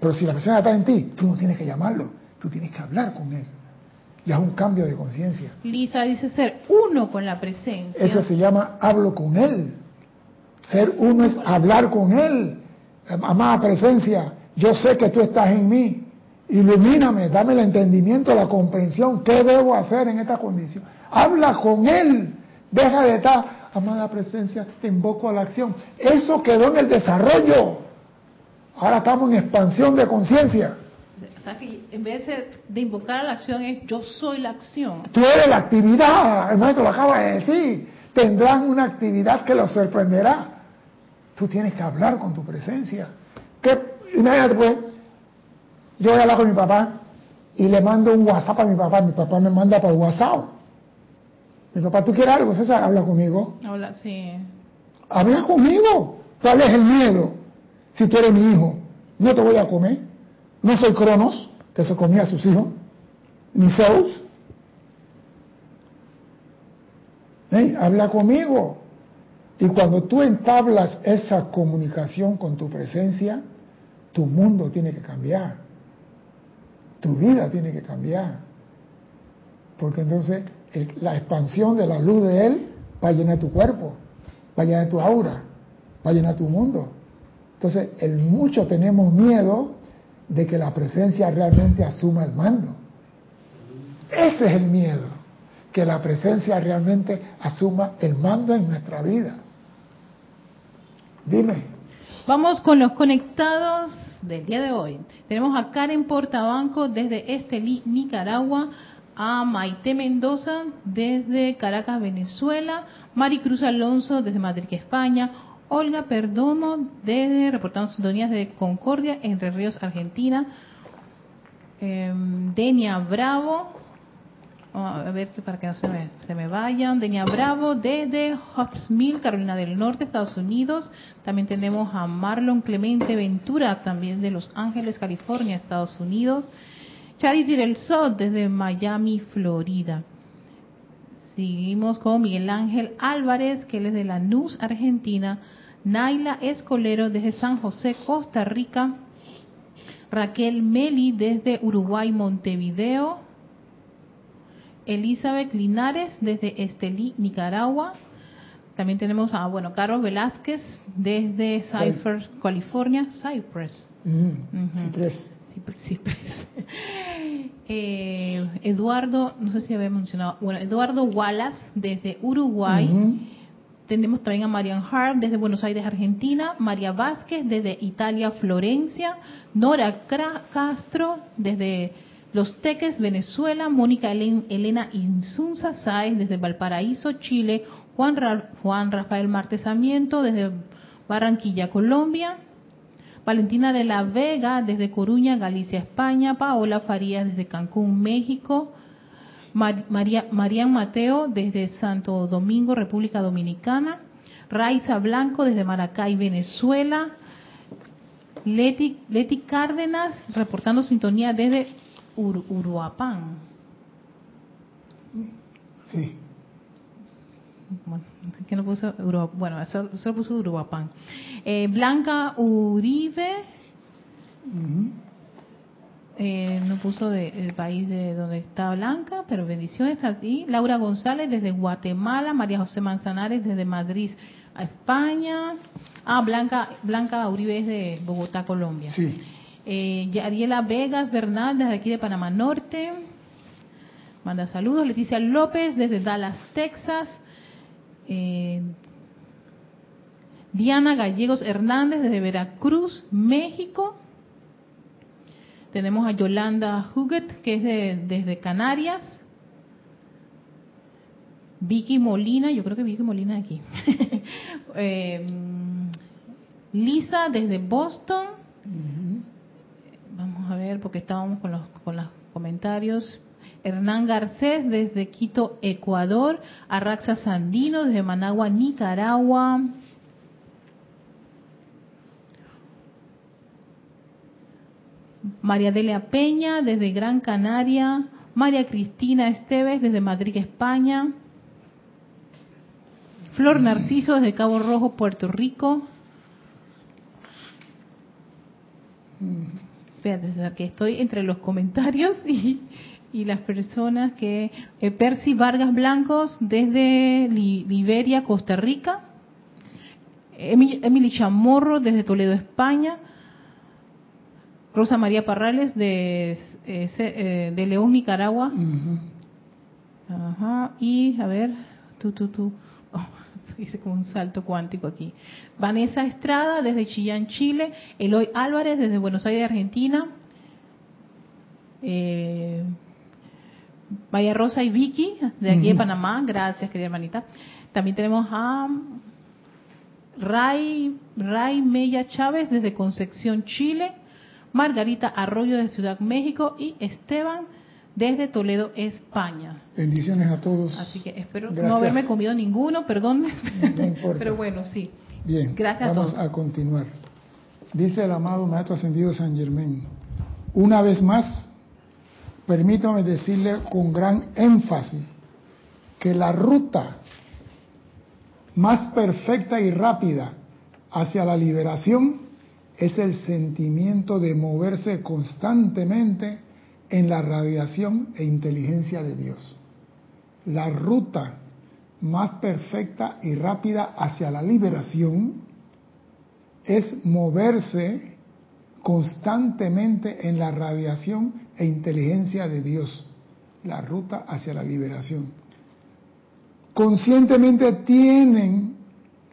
Pero si la persona está en ti, tú no tienes que llamarlo, tú tienes que hablar con él. Ya es un cambio de conciencia. Lisa dice ser uno con la presencia. Eso se llama hablo con él. Ser uno es hablar con él. Amada presencia, yo sé que tú estás en mí. Ilumíname, dame el entendimiento, la comprensión. ¿Qué debo hacer en esta condición? Habla con Él. Deja de estar, amada presencia, te invoco a la acción. Eso quedó en el desarrollo. Ahora estamos en expansión de conciencia. O sea que en vez de, invocar a la acción es yo soy la acción. Tú eres la actividad, el maestro lo acaba de decir. Tendrán una actividad que los sorprenderá. Tú tienes que hablar con tu presencia. Imagínate pues, yo voy a hablar con mi papá y le mando un WhatsApp a mi papá. Mi papá me manda por WhatsApp. Mi papá, ¿tú quieres algo? César, habla conmigo. Habla, sí. Habla conmigo. ¿Cuál es el miedo? Si tú eres mi hijo, no te voy a comer. No soy Cronos, que se comía a sus hijos, ni Zeus. Habla conmigo. Y cuando tú entablas esa comunicación con tu presencia, tu mundo tiene que cambiar. Tu vida tiene que cambiar. Porque entonces la expansión de la luz de Él va a llenar tu cuerpo, va a llenar tu aura, va a llenar tu mundo. Entonces, el mucho tenemos miedo de que la presencia realmente asuma el mando. Ese es el miedo, que la presencia realmente asuma el mando en nuestra vida. Dime. Vamos con los conectados del día de hoy. Tenemos a Karen Portabanco desde Estelí, Nicaragua, a Maite Mendoza desde Caracas, Venezuela, Maricruz Alonso desde Madrid, España, Olga Perdomo desde reportando sintonías de Concordia, Entre Ríos, Argentina, em, Denia Bravo, a ver para que no se me, se me vayan, Denia Bravo desde Hobbs Mill, Carolina del Norte, Estados Unidos, también tenemos a Marlon Clemente Ventura, también de Los Ángeles, California, Estados Unidos, Charity del Sol desde Miami, Florida. Seguimos con Miguel Ángel Álvarez, que él es de Lanús, Argentina. Naila Escolero desde San José, Costa Rica. Raquel Meli desde Uruguay, Montevideo. Elizabeth Linares desde Estelí, Nicaragua. También tenemos a, bueno, Carlos Velázquez desde Cypress, California. Cypress. Mm, Cypress. (laughs) Eh, Eduardo, no sé si había mencionado, bueno, Eduardo Wallace desde Uruguay. Tenemos también a Marian Hart desde Buenos Aires, Argentina. María Vázquez desde Italia, Florencia. Nora Castro desde Los Teques, Venezuela. Mónica Elena Insunza Sáez desde Valparaíso, Chile. Juan, Juan Rafael Martesamiento desde Barranquilla, Colombia. Valentina de la Vega desde Coruña, Galicia, España, Paola Farías desde Cancún, México, María, Marian Mateo desde Santo Domingo, República Dominicana, Raiza Blanco desde Maracay, Venezuela, Leti, Leti Cárdenas reportando sintonía desde Uruapán. Sí. Bueno, que no puso bueno, eso, puso Uruguapán. Eh, Blanca Uribe, eh, no puso de, el país de donde está Blanca, pero bendiciones a ti. Laura González desde Guatemala, María José Manzanares desde Madrid a España. Ah, Blanca, Blanca Uribe es de Bogotá, Colombia. Sí. Eh, Ariela Vegas Bernal desde aquí de Panamá Norte. Manda saludos. Leticia López desde Dallas, Texas. Eh, Diana Gallegos Hernández desde Veracruz, México. Tenemos a Yolanda Huguet, que es desde Canarias. Vicky Molina, yo creo que Vicky Molina aquí. (laughs) Eh, Lisa desde Boston. Vamos a ver, porque estábamos con los, con los comentarios. Hernán Garcés desde Quito, Ecuador, Arraxa Sandino desde Managua, Nicaragua. María Delia Peña desde Gran Canaria, María Cristina Esteves desde Madrid, España, Flor Narciso desde Cabo Rojo, Puerto Rico. Fíjate, que estoy entre los comentarios (laughs) y, y las personas que... Eh, Percy Vargas Blancos desde Liberia, Costa Rica. Emily Chamorro desde Toledo, España. Rosa María Parrales de, eh, eh, de León, Nicaragua. Ajá. Y, a ver, tú, tú, tú. (laughs) Hice como un salto cuántico aquí. Vanessa Estrada desde Chillán, Chile. Eloy Álvarez desde Buenos Aires, Argentina. Eh, Vaya Rosa y Vicky, de aquí de Panamá. Gracias, querida hermanita. También tenemos a Ray, Ray Mella Chávez desde Concepción, Chile. Margarita Arroyo de Ciudad México y Esteban desde Toledo, España. Bendiciones a todos. Así que espero no haberme comido ninguno, perdón. Pero bueno, sí. Bien, Gracias vamos a, a continuar. Dice el amado Maestro Ascendido San Germán, una vez más permítame decirle con gran énfasis que la ruta más perfecta y rápida hacia la liberación es el sentimiento de moverse constantemente en la radiación e inteligencia de Dios. La ruta más perfecta y rápida hacia la liberación es moverse constantemente en la radiación e inteligencia de Dios, la ruta hacia la liberación. Conscientemente tienen,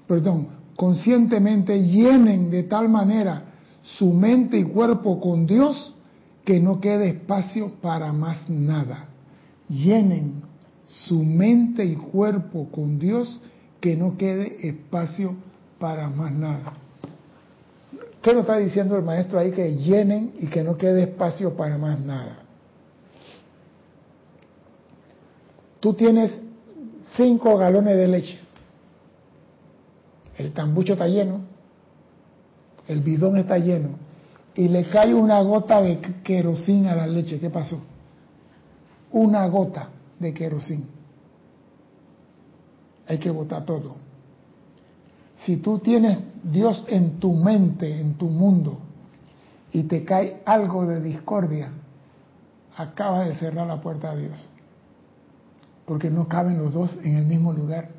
perdón, conscientemente llenen de tal manera su mente y cuerpo con Dios que no quede espacio para más nada. Llenen su mente y cuerpo con Dios que no quede espacio para más nada. ¿Qué nos está diciendo el maestro ahí? Que llenen y que no quede espacio para más nada. Tú tienes cinco galones de leche. El tambucho está lleno, el bidón está lleno, y le cae una gota de querosín a la leche. ¿Qué pasó? Una gota de querosín. Hay que botar todo. Si tú tienes Dios en tu mente, en tu mundo, y te cae algo de discordia, acabas de cerrar la puerta a Dios. Porque no caben los dos en el mismo lugar.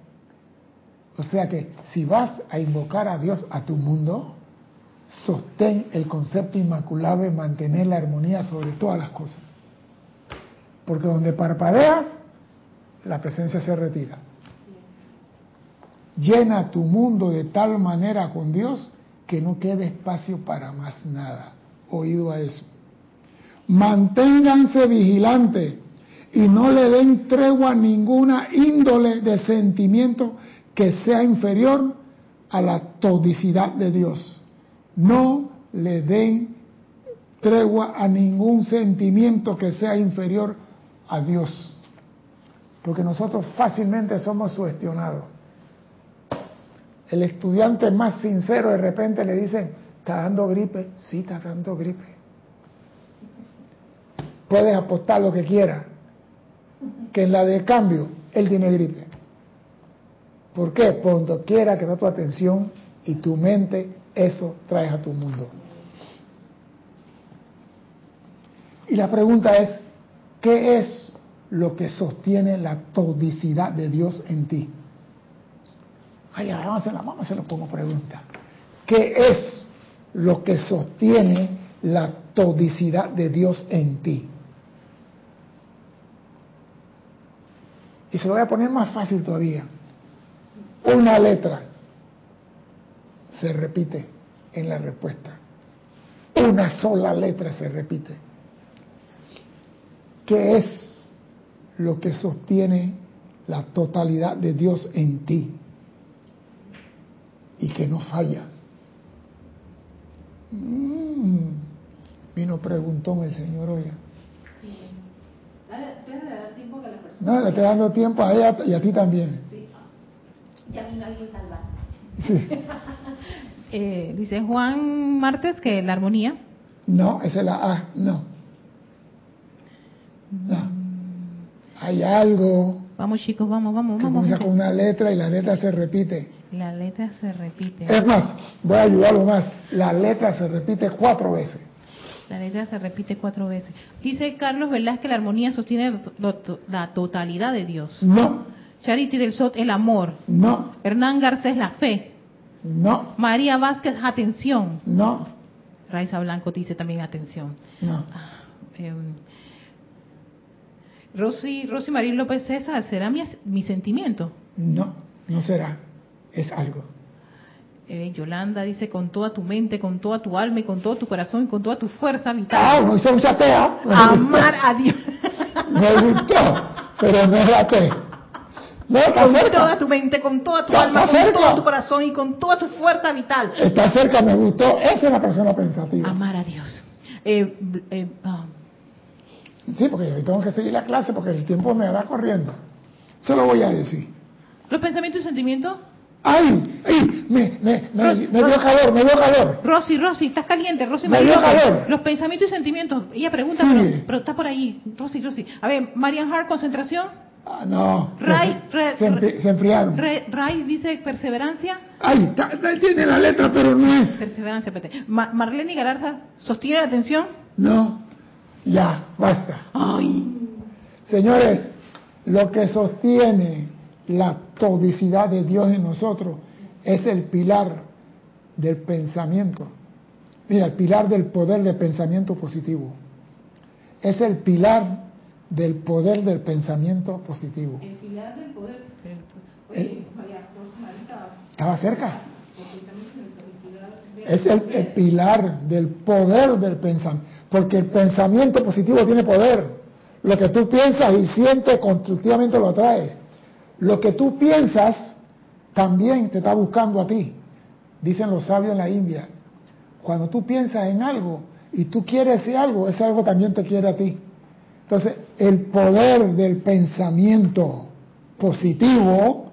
O sea que si vas a invocar a Dios a tu mundo, sostén el concepto inmaculado de mantener la armonía sobre todas las cosas. Porque donde parpadeas, la presencia se retira. Llena tu mundo de tal manera con Dios que no quede espacio para más nada. Oído a eso. Manténganse vigilantes y no le den tregua a ninguna índole de sentimiento que sea inferior a la todicidad de Dios. No le den tregua a ningún sentimiento que sea inferior a Dios. Porque nosotros fácilmente somos sugestionados. El estudiante más sincero de repente le dicen, ¿está dando gripe? Sí, está dando gripe. Puedes apostar lo que quieras, que en la de cambio él tiene gripe. ¿Por qué? Cuando quiera que da tu atención y tu mente, eso traes a tu mundo. Y la pregunta es, ¿qué es lo que sostiene la todicidad de Dios en ti? Ay, vamos a hacerla, vamos a hacerlo como pregunta. ¿Qué es lo que sostiene la todicidad de Dios en ti? Y se lo voy a poner más fácil todavía. Una letra se repite en la respuesta. Una sola letra se repite. ¿Qué es lo que sostiene la totalidad de Dios en ti? Y que no falla. Mm. Vino preguntón el Señor hoy. No, le estoy dando tiempo a ella y a ti también. Y a mí no hay que salvar. Sí. (laughs) eh, dice Juan Martes que la armonía. No, esa es la A, no. no. Hay algo. Vamos chicos, vamos, vamos, que vamos. Comienza con una letra y la letra se repite. La letra se repite. Es más, voy a ayudarlo más. La letra se repite cuatro veces. La letra se repite cuatro veces. Dice Carlos Velázquez que la armonía sostiene la totalidad de Dios. No. Charity del Sot, el amor. No. Hernán Garcés, la fe. No. María Vázquez, atención. No. Raiza Blanco dice también atención. No. eh, Rosy, Rosy Marín López César, ¿será mi, mi sentimiento? No, no será. Es algo. Eh, Yolanda dice con toda tu mente, con toda tu alma y con todo tu corazón y con toda tu fuerza vital. Ah, no hice mucha tea. Amar a Dios. (laughs) Me gustó, pero no es la T. No, con cerca. toda tu mente, con toda tu Está- alma, está con cerca. todo tu corazón y con toda tu fuerza vital. Está cerca, me gustó. Esa es la persona pensativa. Amar a Dios. Eh, eh, ah, Sí, porque yo tengo que seguir la clase porque el tiempo me va corriendo. Se lo voy a decir. los pensamientos y sentimientos. ¡Ay! ¡Ay! Me, me, me, Ros- me dio Ros- calor, me dio calor. Rosy, Rosy, estás caliente. Rosy Me dio calor. Los pensamientos y sentimientos. Ella pregunta, Sí. pero, pero está por ahí. Rosy, Rosy. A ver, Marian Hart, concentración. Ah, no. Ray, se, enfriaron. Ray, dice perseverancia. Ay, tiene la letra, pero no es. Perseverancia, pete. Marlene Galarza, ¿sostiene la atención? No. Ya, basta. Ay. Señores, lo que sostiene la todicidad de Dios en nosotros es el pilar del pensamiento. Mira, el pilar del poder del pensamiento positivo. Es el pilar del poder del pensamiento positivo. El pilar del poder. Estaba cerca. Es el, el pilar del poder del pensamiento. Porque el pensamiento positivo tiene poder. Lo que tú piensas y sientes constructivamente lo atraes. Lo que tú piensas también te está buscando a ti. Dicen los sabios en la India. Cuando tú piensas en algo y tú quieres ese algo, ese algo también te quiere a ti. Entonces, el poder del pensamiento positivo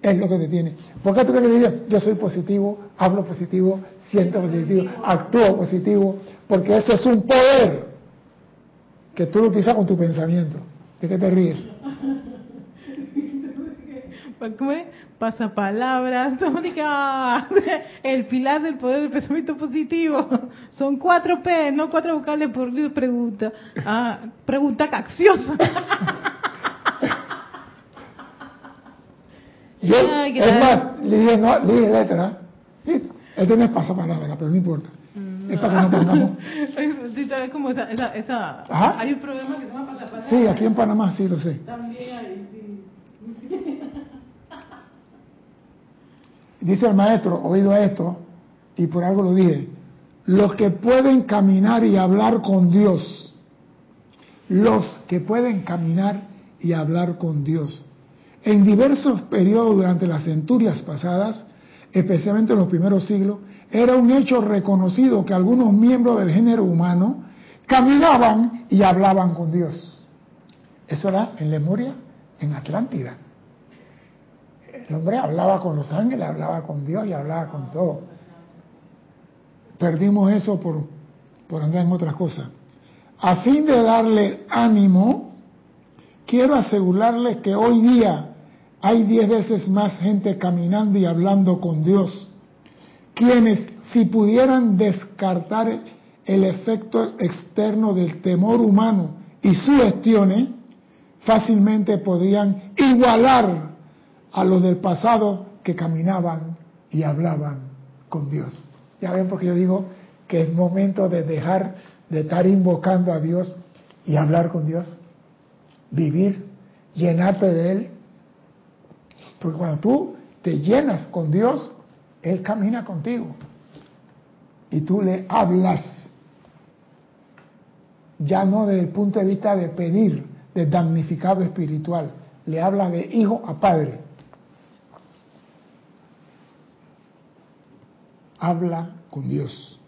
es lo que te tiene. ¿Por qué tú crees que dices, yo soy positivo, hablo positivo, siento positivo, actúo positivo? Porque ese es un poder que tú lo utilizas con tu pensamiento. ¿De qué te ríes? Pasapalabras, (laughs) (laughs) el pilar del poder del pensamiento positivo. Son cuatro P, no cuatro vocales por pregunta. Ah, pregunta capciosa. Yo, es más, le dije, no, le dije letra. Este no es pasapalabra, pero no importa. Es para que no. Sí, sabes cómo esa, esa, esa hay un problema que se llama pasapalabra. Sí, aquí en Panamá sí lo sé. También hay, sí. Dice el maestro, oído esto, y por algo lo dije, los que pueden caminar y hablar con Dios, los que pueden caminar y hablar con Dios. En diversos periodos durante las centurias pasadas, especialmente en los primeros siglos, era un hecho reconocido que algunos miembros del género humano caminaban y hablaban con Dios. Eso era en Lemuria, en Atlántida. El hombre hablaba con los ángeles, hablaba con Dios y hablaba con todo. Perdimos eso por, por andar en otras cosas. A fin de darle ánimo, quiero asegurarles que hoy día hay diez veces más gente caminando y hablando con Dios quienes si pudieran descartar el efecto externo del temor humano y sugestiones, fácilmente podrían igualar a los del pasado que caminaban y hablaban con Dios. Ya ven porque yo digo que es momento de dejar de estar invocando a Dios y hablar con Dios, vivir, llenarte de Él. Porque cuando tú te llenas con Dios, él camina contigo y tú le hablas, ya no desde el punto de vista de pedir, de damnificado espiritual, le habla de hijo a padre. Habla con Dios.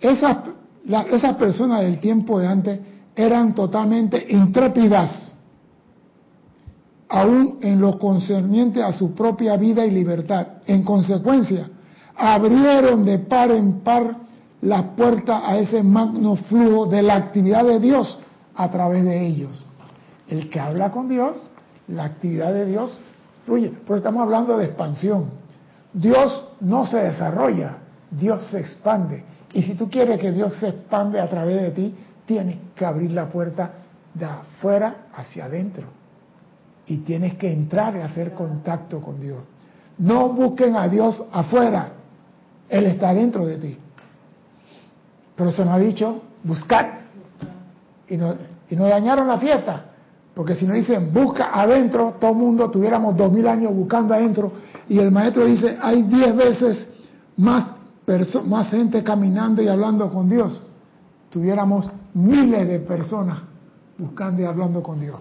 Esas, personas del tiempo de antes eran totalmente intrépidas aún en lo concerniente a su propia vida y libertad. En consecuencia, abrieron de par en par la puerta a ese magno flujo de la actividad de Dios a través de ellos. El que habla con Dios, la actividad de Dios fluye. Pero estamos hablando de expansión. Dios no se desarrolla, Dios se expande. Y si tú quieres que Dios se expande a través de ti, tienes que abrir la puerta de afuera hacia adentro y tienes que entrar y hacer contacto con Dios. No busquen a Dios afuera, Él está dentro de ti. Pero se nos ha dicho, buscar. Y nos, y nos dañaron la fiesta, porque si nos dicen, busca adentro, todo el mundo tuviéramos dos mil años buscando adentro, y el maestro dice, hay diez veces más, más gente caminando y hablando con Dios, tuviéramos miles de personas buscando y hablando con Dios.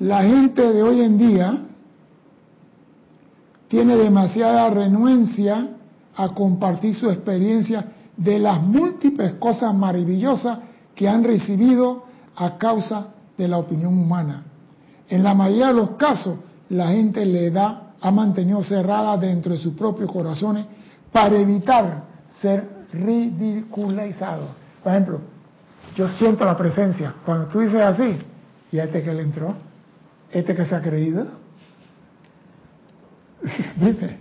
La gente de hoy en día tiene demasiada renuencia a compartir su experiencia de las múltiples cosas maravillosas que han recibido a causa de la opinión humana. En la mayoría de los casos, la gente le da ha mantenido cerrada dentro de sus propios corazones para evitar ser ridiculizado. Por ejemplo, yo siento la presencia. Cuando tú dices así, ¿y a este que le entró? ¿Este que se ha creído? (laughs) Dime.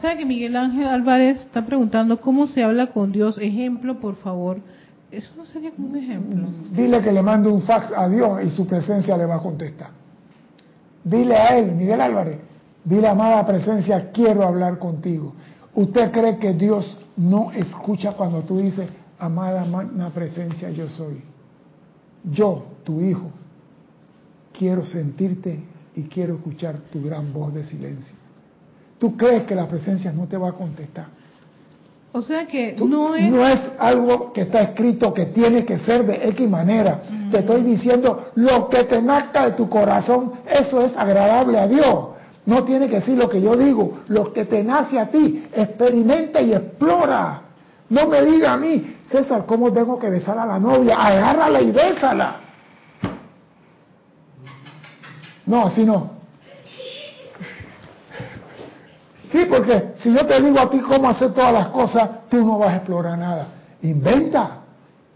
¿Sabe que Miguel Ángel Álvarez está preguntando cómo se habla con Dios? Ejemplo, por favor. Eso no sería como un ejemplo. Dile que le mande un fax a Dios y su presencia le va a contestar. Dile a él, Miguel Álvarez, dile amada presencia, quiero hablar contigo. ¿Usted cree que Dios no escucha cuando tú dices, amada magna presencia, yo soy? Yo, tu hijo, quiero sentirte y quiero escuchar tu gran voz de silencio. ¿Tú crees que la presencia no te va a contestar? O sea que no es... No es algo que está escrito que tiene que ser de X manera. Te estoy diciendo, lo que te nazca de tu corazón, eso es agradable a Dios. No tiene que decir lo que yo digo, lo que te nace a ti. Experimenta y explora. No me diga a mí, César, ¿cómo tengo que besar a la novia? Agárrala y bésala. No, así no. Sí, porque si yo te digo a ti cómo hacer todas las cosas, tú no vas a explorar nada. Inventa,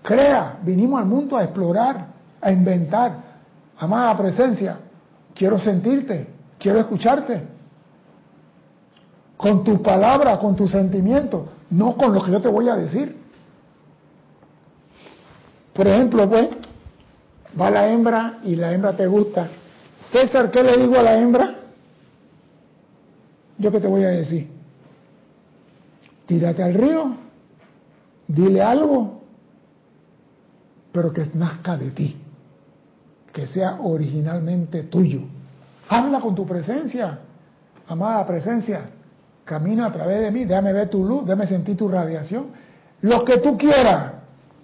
crea. Vinimos al mundo a explorar, a inventar. Amada presencia, quiero sentirte, quiero escucharte. Con tu palabra, con tu sentimiento, no con lo que yo te voy a decir. Por ejemplo, pues, va la hembra y la hembra te gusta. César, ¿qué le digo a la hembra? ¿Yo qué te voy a decir? Tírate al río, dile algo, pero que nazca de ti, que sea originalmente tuyo. Habla con tu presencia, amada presencia, camina a través de mí, déjame ver tu luz, déjame sentir tu radiación. Lo que tú quieras,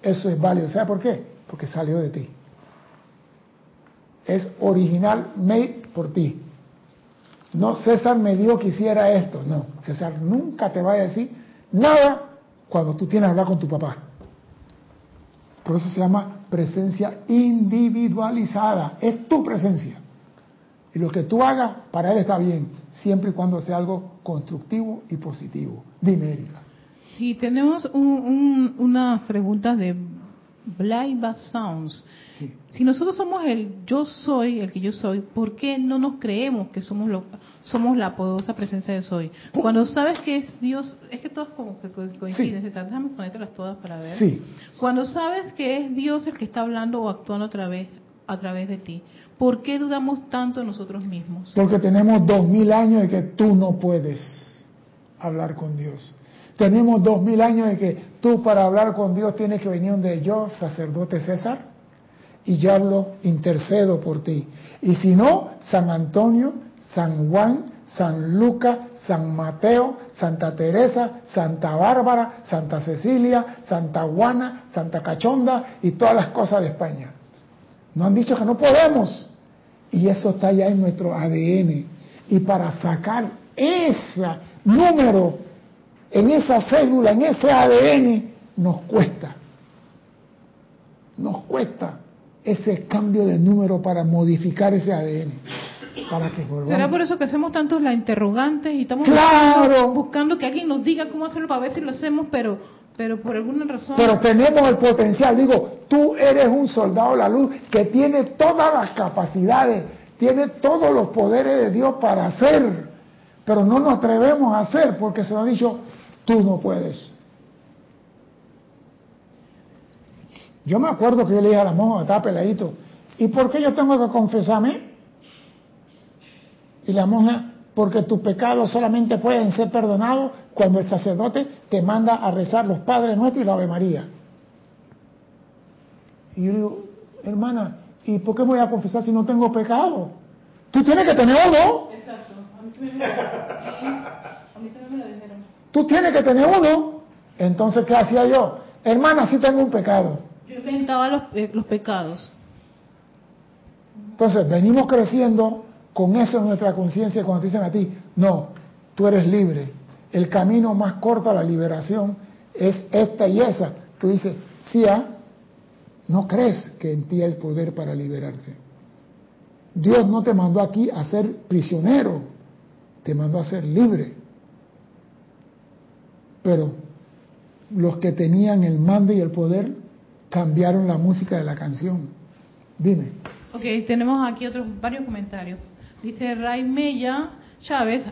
eso es válido. ¿Sabes por qué? Porque salió de ti. Es original, made por ti. No, César me dijo que hiciera esto. No, César nunca te va a decir nada cuando tú tienes que hablar con tu papá. Por eso se llama presencia individualizada. Es tu presencia. Y lo que tú hagas para él está bien, siempre y cuando sea algo constructivo y positivo. Dime. Sí, tenemos un, unas preguntas de Blind Sounds. Si nosotros somos el yo soy, el que yo soy, ¿por qué no nos creemos que somos lo, somos la poderosa presencia de soy? Cuando sabes que es Dios, es que todas como que coinciden, sí. déjame ponértelas todas para ver. Sí. Cuando sabes que es Dios el que está hablando o actuando a través, a través de ti, ¿por qué dudamos tanto de nosotros mismos? Porque tenemos dos mil años de que tú no puedes hablar con Dios. Tenemos dos mil años de que tú para hablar con Dios tienes que venir donde yo, sacerdote César, y yo hablo, intercedo por ti. Y si no, San Antonio, San Juan, San Lucas, San Mateo, Santa Teresa, Santa Bárbara, Santa Cecilia, Santa Juana, Santa Cachonda y todas las cosas de España. No han dicho que no podemos. Y eso está ya en nuestro ADN. Y para sacar ese número en esa célula, en ese ADN, nos cuesta. Nos cuesta ese cambio de número para modificar ese ADN. Para que ¿Será por eso que hacemos tantos la interrogantes y estamos buscando, que alguien nos diga cómo hacerlo para ver si lo hacemos, pero, pero por alguna razón... Pero tenemos el potencial, digo, tú eres un soldado de la luz que tiene todas las capacidades, tiene todos los poderes de Dios para hacer, pero no nos atrevemos a hacer porque se nos ha dicho, tú no puedes. Yo me acuerdo que yo le dije a la monja, estaba peladito, ¿y por qué yo tengo que confesarme? Y la monja, porque tus pecados solamente pueden ser perdonados cuando el sacerdote te manda a rezar los Padres Nuestros y la Ave María. Y yo digo, hermana, ¿y por qué me voy a confesar si no tengo pecado? Tú tienes que tener uno. Exacto. A mí también me lo dijeron. Tú tienes que tener uno. Entonces, ¿qué hacía yo? Hermana, sí tengo un pecado. Yo inventaba los, eh, los pecados. Entonces, venimos creciendo con eso en nuestra conciencia cuando te dicen a ti, no, tú eres libre. El camino más corto a la liberación es esta y esa. Tú dices, sí, ¿ah? no crees que en ti hay el poder para liberarte. Dios no te mandó aquí a ser prisionero. te mandó a ser libre. Pero los que tenían el mando y el poder cambiaron la música de la canción. Dime. Ok, tenemos aquí otros varios comentarios. Dice Ray Mella Chávez,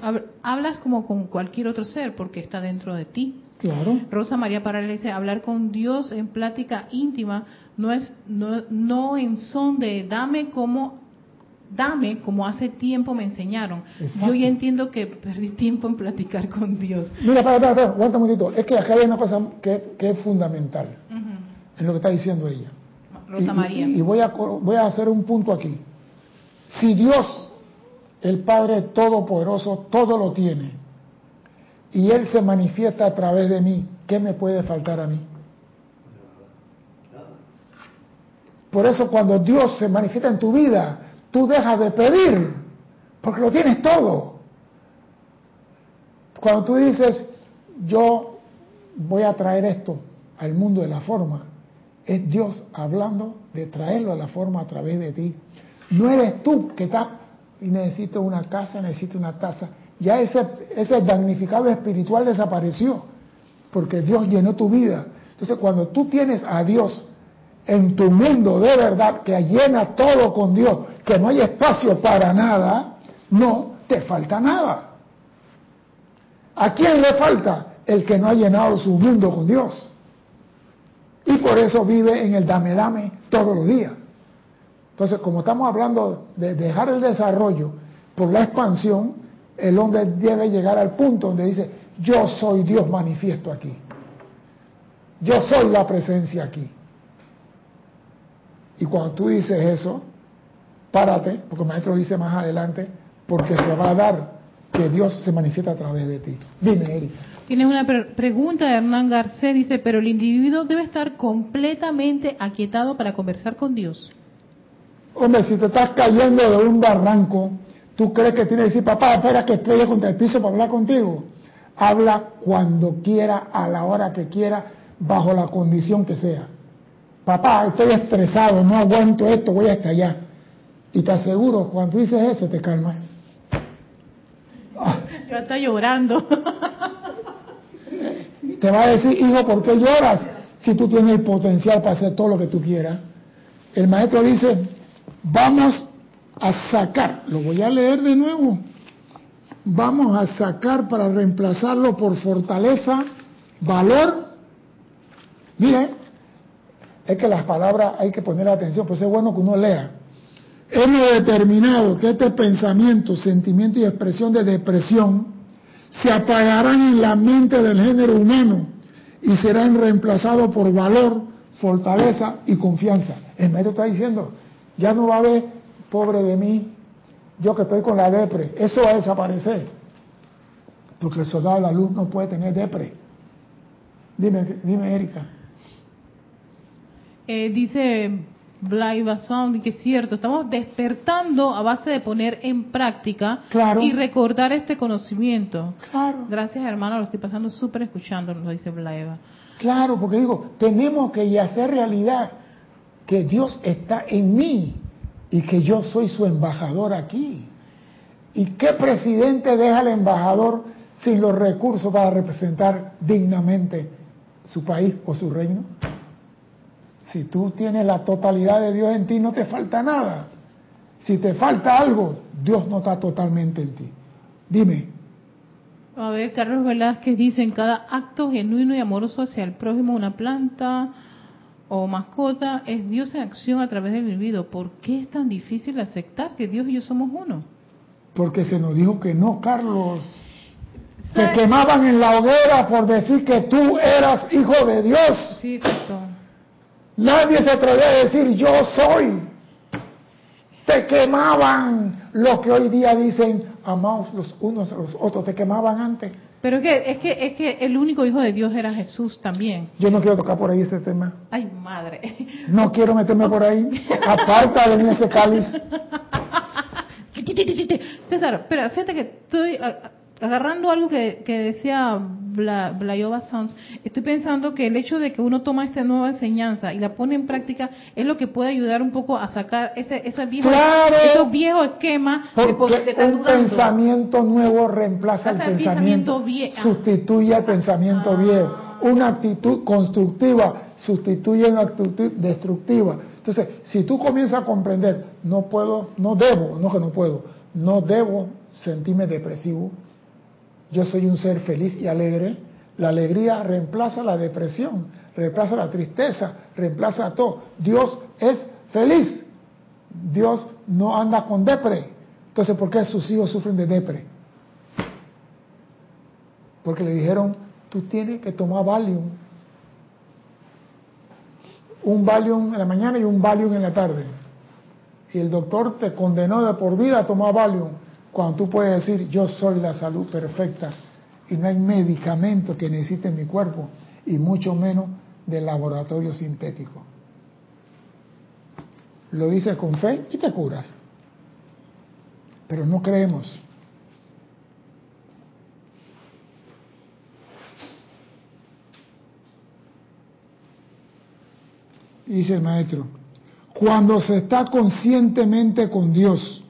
hablas como con cualquier otro ser porque está dentro de ti. Claro. Rosa María Parra dice, hablar con Dios en plática íntima no es no, no en son de dame como dame como hace tiempo me enseñaron. Yo ya entiendo que perdí tiempo en platicar con Dios. Mira, para, para, para, aguanta un momentito. Es que acá hay una cosa que, es fundamental. Es lo que está diciendo ella. Rosa María. Y, voy, a, voy a hacer un punto aquí. Si Dios, el Padre Todopoderoso, todo lo tiene, y Él se manifiesta a través de mí, ¿qué me puede faltar a mí? Por eso cuando Dios se manifiesta en tu vida, tú dejas de pedir, porque lo tienes todo. Cuando tú dices, yo voy a traer esto al mundo de la forma, es Dios hablando de traerlo a la forma a través de ti. No eres tú que estás y necesito una casa, necesito una taza. Ya ese, ese damnificado espiritual desapareció, porque Dios llenó tu vida. Entonces cuando tú tienes a Dios en tu mundo de verdad, que llena todo con Dios, que no hay espacio para nada, no te falta nada. ¿A quién le falta? El que no ha llenado su mundo con Dios. Y por eso vive en el dame dame todos los días. Entonces, como estamos hablando de dejar el desarrollo por la expansión, el hombre debe llegar al punto donde dice, yo soy Dios manifiesto aquí. Yo soy la presencia aquí. Y cuando tú dices eso, párate, porque el maestro dice más adelante, porque se va a dar que Dios se manifiesta a través de ti. Dime, Erika. Tiene una pregunta de Hernán Garcés, dice, pero el individuo debe estar completamente aquietado para conversar con Dios. Hombre, si te estás cayendo de un barranco, ¿tú crees que tiene que decir, papá, espera que estrelle contra el piso para hablar contigo? Habla cuando quiera, a la hora que quiera, bajo la condición que sea. Papá, estoy estresado, no aguanto esto, voy hasta allá. Y te aseguro, cuando dices eso, te calmas. Yo estoy llorando. Te va a decir, hijo, ¿por qué lloras? Si tú tienes el potencial para hacer todo lo que tú quieras. El maestro dice, vamos a sacar, lo voy a leer de nuevo, vamos a sacar para reemplazarlo por fortaleza, valor. Mire, es que las palabras hay que poner atención, pues es bueno que uno lea. Hemos determinado que este pensamiento, sentimiento y expresión de depresión se apagarán en la mente del género humano y serán reemplazados por valor, fortaleza y confianza. El maestro está diciendo, ya no va a haber pobre de mí, yo que estoy con la depre, eso va a desaparecer. Porque el soldado de la luz no puede tener depre. Dime, dime Erika. Eh, dice Blaiva Sound, que es cierto, estamos despertando a base de poner en práctica y recordar este conocimiento. Claro. Gracias, hermano, lo estoy pasando súper escuchando, dice Blaiva. Claro, porque digo, tenemos que hacer realidad que Dios está en mí y que yo soy su embajador aquí. ¿Y qué presidente deja al embajador sin los recursos para representar dignamente su país o su reino? Si tú tienes la totalidad de Dios en ti, no te falta nada. Si te falta algo, Dios no está totalmente en ti. Dime. A ver, Carlos Velázquez dice, en cada acto genuino y amoroso hacia el prójimo, una planta o mascota, es Dios en acción a través del individuo. ¿Por qué es tan difícil aceptar que Dios y yo somos uno? Porque se nos dijo que no, Carlos. Te quemaban en la hoguera por decir que tú eras hijo de Dios. Sí, exacto. Nadie se atrevía a decir yo soy. Te quemaban lo que hoy día dicen amados los unos a los otros. Te quemaban antes. Pero es que, es que, es que el único hijo de Dios era Jesús también. Yo no quiero tocar por ahí ese tema. Ay, madre. No quiero meterme por ahí. Aparta de mí ese cáliz. (laughs) César, pero fíjate que estoy, agarrando algo que, que decía Bla, Blayova Sons, estoy pensando que el hecho de que uno toma esta nueva enseñanza y la pone en práctica es lo que puede ayudar un poco a sacar ese, ese viejo, esos viejos esquemas de, un pensamiento nuevo reemplaza el pensamiento, sustituye el pensamiento ah. viejo. Una actitud constructiva sustituye una actitud destructiva. Entonces, si tú comienzas a comprender, no puedo, no debo, no que no puedo, no debo sentirme depresivo, yo soy un ser feliz y alegre, la alegría reemplaza la depresión, reemplaza la tristeza, reemplaza todo. Dios es feliz. Dios no anda con depre. Entonces, ¿por qué sus hijos sufren de depre? Porque le dijeron, tú tienes que tomar Valium. Un Valium en la mañana y un Valium en la tarde. Y el doctor te condenó de por vida a tomar Valium. Cuando tú puedes decir, yo soy la salud perfecta y no hay medicamento que necesite mi cuerpo y mucho menos del laboratorio sintético. Lo dices con fe y te curas. Pero no creemos. Dice el maestro, cuando se está conscientemente con Dios,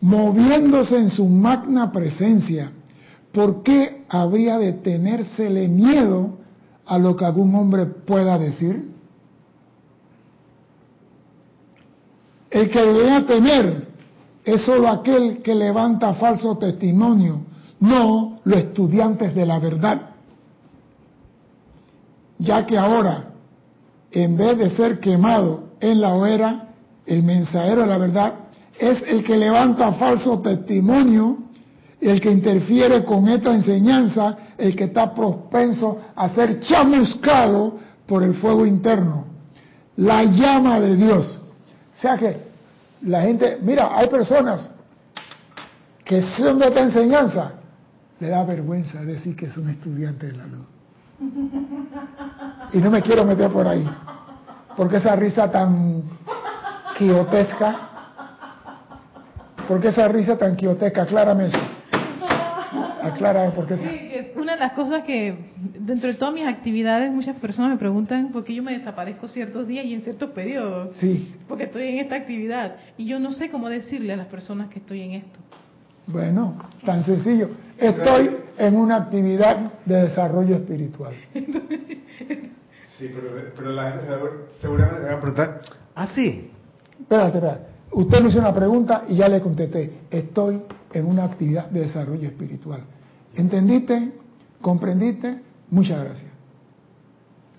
moviéndose en su magna presencia, ¿por qué habría de tenérsele miedo a lo que algún hombre pueda decir? El que debería temer es solo aquel que levanta falso testimonio, no los estudiantes de la verdad. Ya que ahora, en vez de ser quemado en la hoguera, el mensajero de la verdad es el que levanta falso testimonio, el que interfiere con esta enseñanza, el que está propenso a ser chamuscado por el fuego interno, la llama de Dios. O sea que la gente, mira, hay personas que son de esta enseñanza, le da vergüenza decir que es un estudiante de la luz. Y no me quiero meter por ahí, porque esa risa tan quiotesca ¿Por qué esa risa tan quioteca? Aclárame eso. (laughs) Aclárame por qué. Sí, una de las cosas que dentro de todas mis actividades muchas personas me preguntan por qué yo me desaparezco ciertos días y en ciertos periodos. Sí. Porque estoy en esta actividad y yo no sé cómo decirle a las personas que estoy en esto. Bueno, tan sencillo. Estoy en una actividad de desarrollo espiritual. Sí, pero, pero la gente seguramente se va a preguntar, ¿ah, sí? Espérate, espérate. Usted me hizo una pregunta y ya le contesté. Estoy en una actividad de desarrollo espiritual. ¿Entendiste? ¿Comprendiste? Muchas gracias.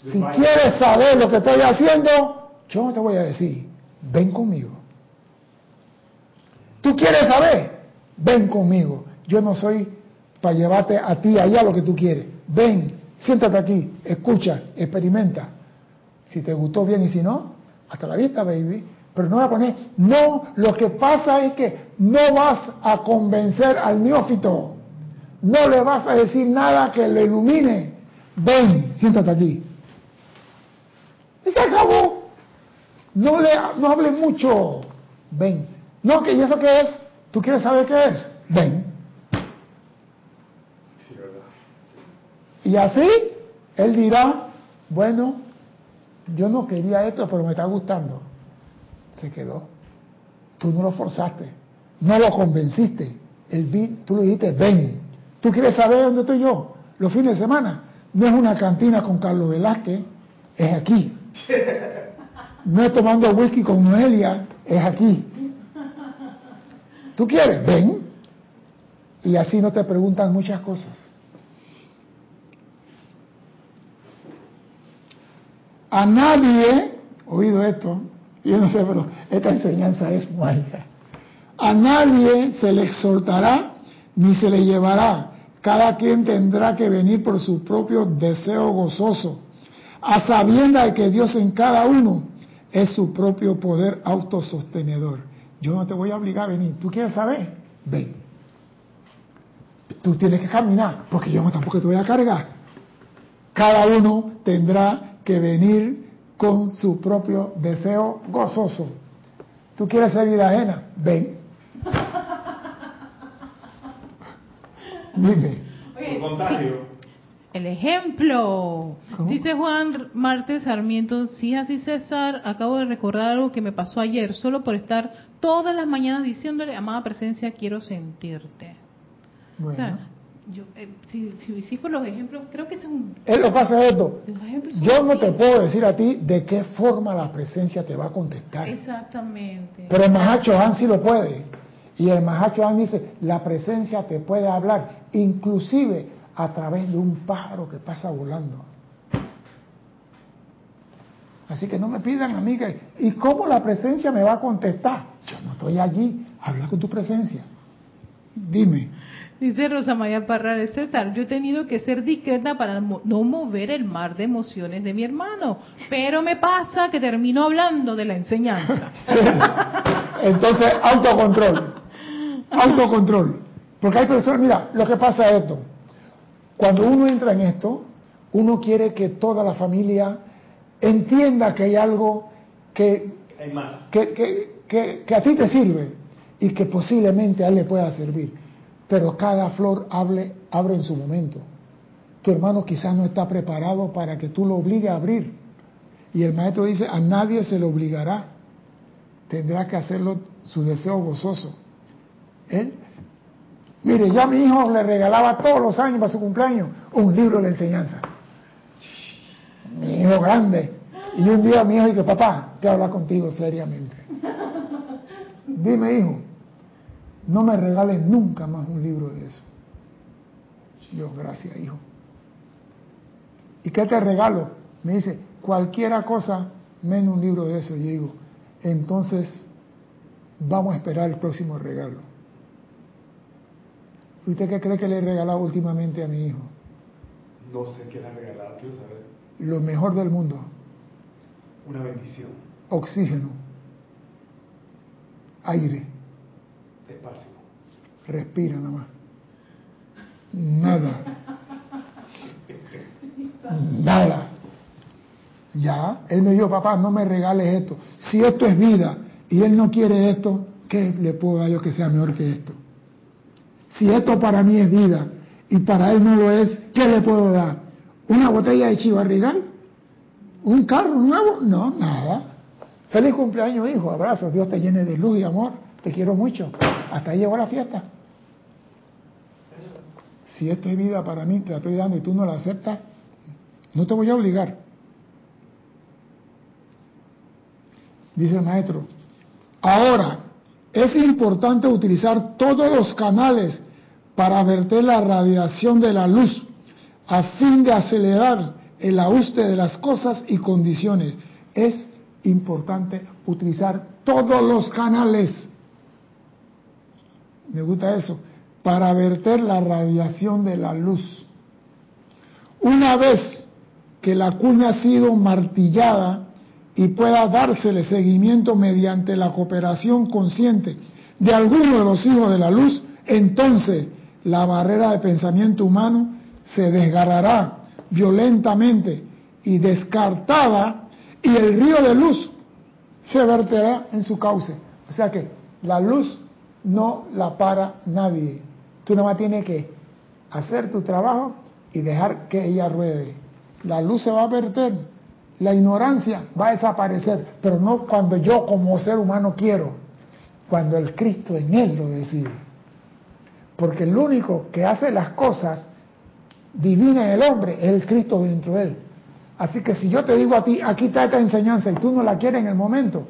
Si quieres saber lo que estoy haciendo, yo no te voy a decir, ven conmigo. ¿Tú quieres saber? Ven conmigo. Yo no soy para llevarte a ti allá lo que tú quieres. Ven, siéntate aquí, escucha, experimenta. Si te gustó bien y si no, hasta la vista, baby. Pero no va a poner, no, lo que pasa es que no vas a convencer al neófito, no le vas a decir nada que le ilumine. Ven, siéntate aquí. Y se acabó. No le no hable mucho. Ven. No, que ¿y eso qué es? ¿Tú quieres saber qué es? Ven. Y así, él dirá, bueno, yo no quería esto, pero me está gustando se quedó. Tú no lo forzaste, no lo convenciste. El tú le dijiste, ven. ¿Tú quieres saber dónde estoy yo? Los fines de semana. No es una cantina con Carlos Velázquez, es aquí. No es tomando whisky con Noelia, es aquí. ¿Tú quieres? Ven. Y así no te preguntan muchas cosas. A nadie, oído esto, yo no sé, pero esta enseñanza es mágica. A nadie se le exhortará ni se le llevará. Cada quien tendrá que venir por su propio deseo gozoso, a sabienda de que Dios en cada uno es su propio poder autosostenedor. Yo no te voy a obligar a venir. ¿Tú quieres saber? Ven. Tú tienes que caminar, porque yo tampoco te voy a cargar. Cada uno tendrá que venir con su propio deseo gozoso. ¿Tú quieres ser vida ajena? Ven. Dime. contagio. El ejemplo. Dice Juan Martes Sarmiento, sí, así César, acabo de recordar algo que me pasó ayer, solo por estar todas las mañanas diciéndole, amada presencia, quiero sentirte. Bueno. Yo, eh, si, si, por los ejemplos, creo que es un... Es lo que pasa esto. Yo no te puedo decir a ti de qué forma la presencia te va a contestar. Exactamente. Pero el Mahacho Han sí lo puede. Y el Mahacho Han dice, la presencia te puede hablar, inclusive a través de un pájaro que pasa volando. Así que no me pidan a mí que, ¿y cómo la presencia me va a contestar? Yo no estoy allí, habla con tu presencia. Dime. Dice Rosa María Parra César, yo he tenido que ser discreta para no mover el mar de emociones de mi hermano, pero me pasa que termino hablando de la enseñanza. (laughs) Entonces, autocontrol, autocontrol. Porque hay personas, mira, lo que pasa es esto, cuando uno entra en esto, uno quiere que toda la familia entienda que hay algo que, que, a ti te sirve y que posiblemente a él le pueda servir. Pero cada flor hable, abre en su momento. Tu hermano quizás no está preparado para que tú lo obligues a abrir. Y el maestro dice, a nadie se le obligará. Tendrá que hacerlo su deseo gozoso. Mire, yo a mi hijo le regalaba todos los años para su cumpleaños un libro de enseñanza. Mi hijo grande. Y un día mi hijo dice, papá, quiero hablar contigo seriamente. Dime, hijo, no me regales nunca más un libro de eso. Yo, gracias, hijo. ¿Y qué te regalo? Me dice, cualquiera cosa menos un libro de eso. Y yo digo, entonces vamos a esperar el próximo regalo. ¿Usted qué cree que le he regalado últimamente a mi hijo? No sé qué le ha regalado, quiero saber. Lo mejor del mundo. Una bendición. Oxígeno. Aire. Respira nada más. Nada. Nada. Ya, él me dijo, papá, no me regales esto. Si esto es vida y él no quiere esto, ¿qué le puedo dar yo que sea mejor que esto? Si esto para mí es vida y para él no lo es, ¿qué le puedo dar? ¿Una botella de chivarrigal? ¿Un carro nuevo? No, nada. Feliz cumpleaños, hijo. Abrazos. Dios te llene de luz y amor. Te quiero mucho. Hasta ahí llegó la fiesta. Si esto es vida para mí, te la estoy dando y tú no la aceptas, no te voy a obligar. Dice el maestro. Ahora, es importante utilizar todos los canales para verter la radiación de la luz a fin de acelerar el ajuste de las cosas y condiciones. Es importante utilizar todos los canales. Me gusta eso. Para verter la radiación de la luz. Una vez que la cuña ha sido martillada, y pueda dársele seguimiento mediante la cooperación consciente de alguno de los hijos de la luz, entonces la barrera de pensamiento humano se desgarrará violentamente y descartada y el río de luz se verterá en su cauce. O sea que la luz no la para nadie. Tú nada más tienes que hacer tu trabajo y dejar que ella ruede. La luz se va a verter la ignorancia va a desaparecer, pero no cuando yo como ser humano quiero, cuando el Cristo en él lo decide. Porque el único que hace las cosas divinas en el hombre es el Cristo dentro de él. Así que si yo te digo a ti, aquí está esta enseñanza y tú no la quieres en el momento,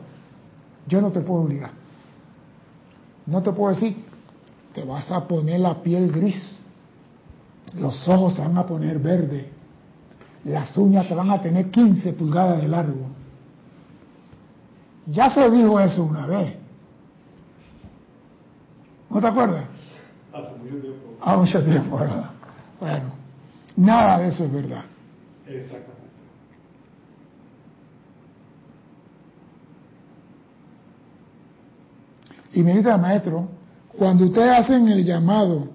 yo no te puedo obligar. No te puedo decir, te vas a poner la piel gris, los ojos se van a poner verde, las uñas te van a tener 15 pulgadas de largo. Ya se dijo eso una vez. ¿No te acuerdas? Hace mucho tiempo. Hace mucho tiempo, ¿verdad? Bueno, nada de eso es verdad. Exactamente. Y me dice maestro, cuando ustedes hacen el llamado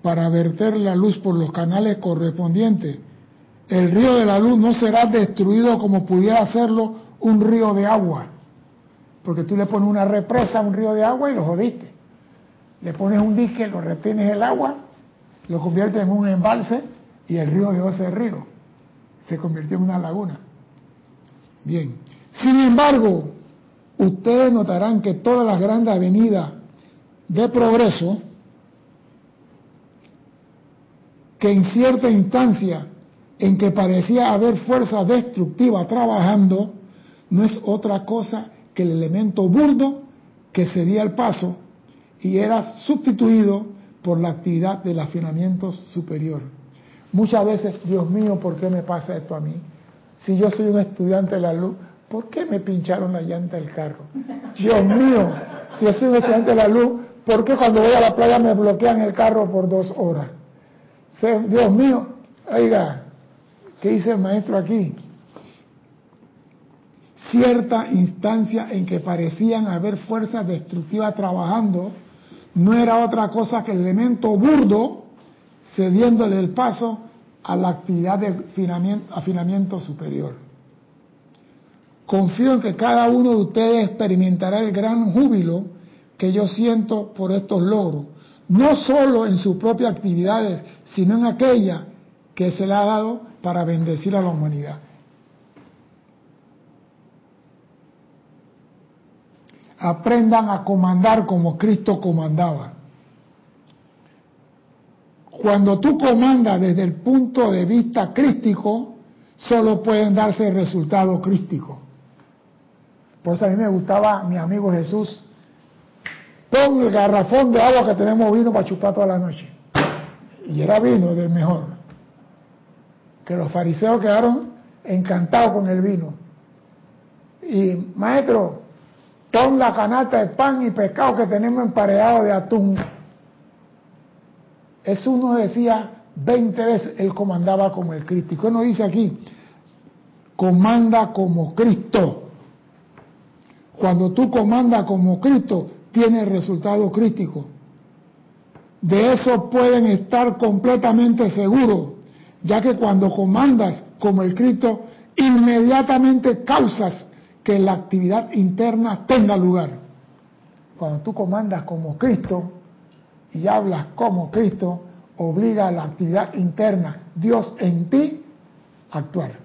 para verter la luz por los canales correspondientes, el río de la luz no será destruido como pudiera hacerlo un río de agua. Porque tú le pones una represa a un río de agua y lo jodiste. Le pones un dique, lo retienes el agua lo convierte en un embalse y el río de ese río. Se convirtió en una laguna. Bien. Sin embargo, ustedes notarán que todas las grandes avenidas de progreso, que en cierta instancia en que parecía haber fuerza destructiva trabajando, no es otra cosa que el elemento burdo que cedía el paso y era sustituido por la actividad del afinamiento superior. Muchas veces, Dios mío, ¿por qué me pasa esto a mí? Si yo soy un estudiante de la luz, ¿por qué me pincharon la llanta del carro? Dios mío, si soy un estudiante de la luz, ¿por qué cuando voy a la playa me bloquean el carro por dos horas? Dios mío, oiga, ¿qué dice el maestro aquí? Cierta instancia en que parecían haber fuerzas destructivas trabajando, no era otra cosa que el elemento burdo cediéndole el paso a la actividad de afinamiento, superior. Confío en que cada uno de ustedes experimentará el gran júbilo que yo siento por estos logros, no solo en sus propias actividades, sino en aquella que se le ha dado para bendecir a la humanidad. Aprendan a comandar como Cristo comandaba. Cuando tú comandas desde el punto de vista crístico, solo pueden darse resultados crísticos. Por eso a mí me gustaba mi amigo Jesús. Pon el garrafón de agua que tenemos vino para chupar toda la noche. Y era vino del mejor. Que los fariseos quedaron encantados con el vino. Y maestro, pon la canasta de pan y pescado que tenemos emparedado de atún. Eso uno decía 20 veces, él comandaba como el Cristo. ¿Qué nos dice aquí? Comanda como Cristo. Cuando tú comandas como Cristo, tienes resultado crítico. De eso pueden estar completamente seguros, ya que cuando comandas como el Cristo, inmediatamente causas que la actividad interna tenga lugar. Cuando tú comandas como Cristo, y hablas como Cristo, obliga a la actividad interna, Dios en ti, a actuar.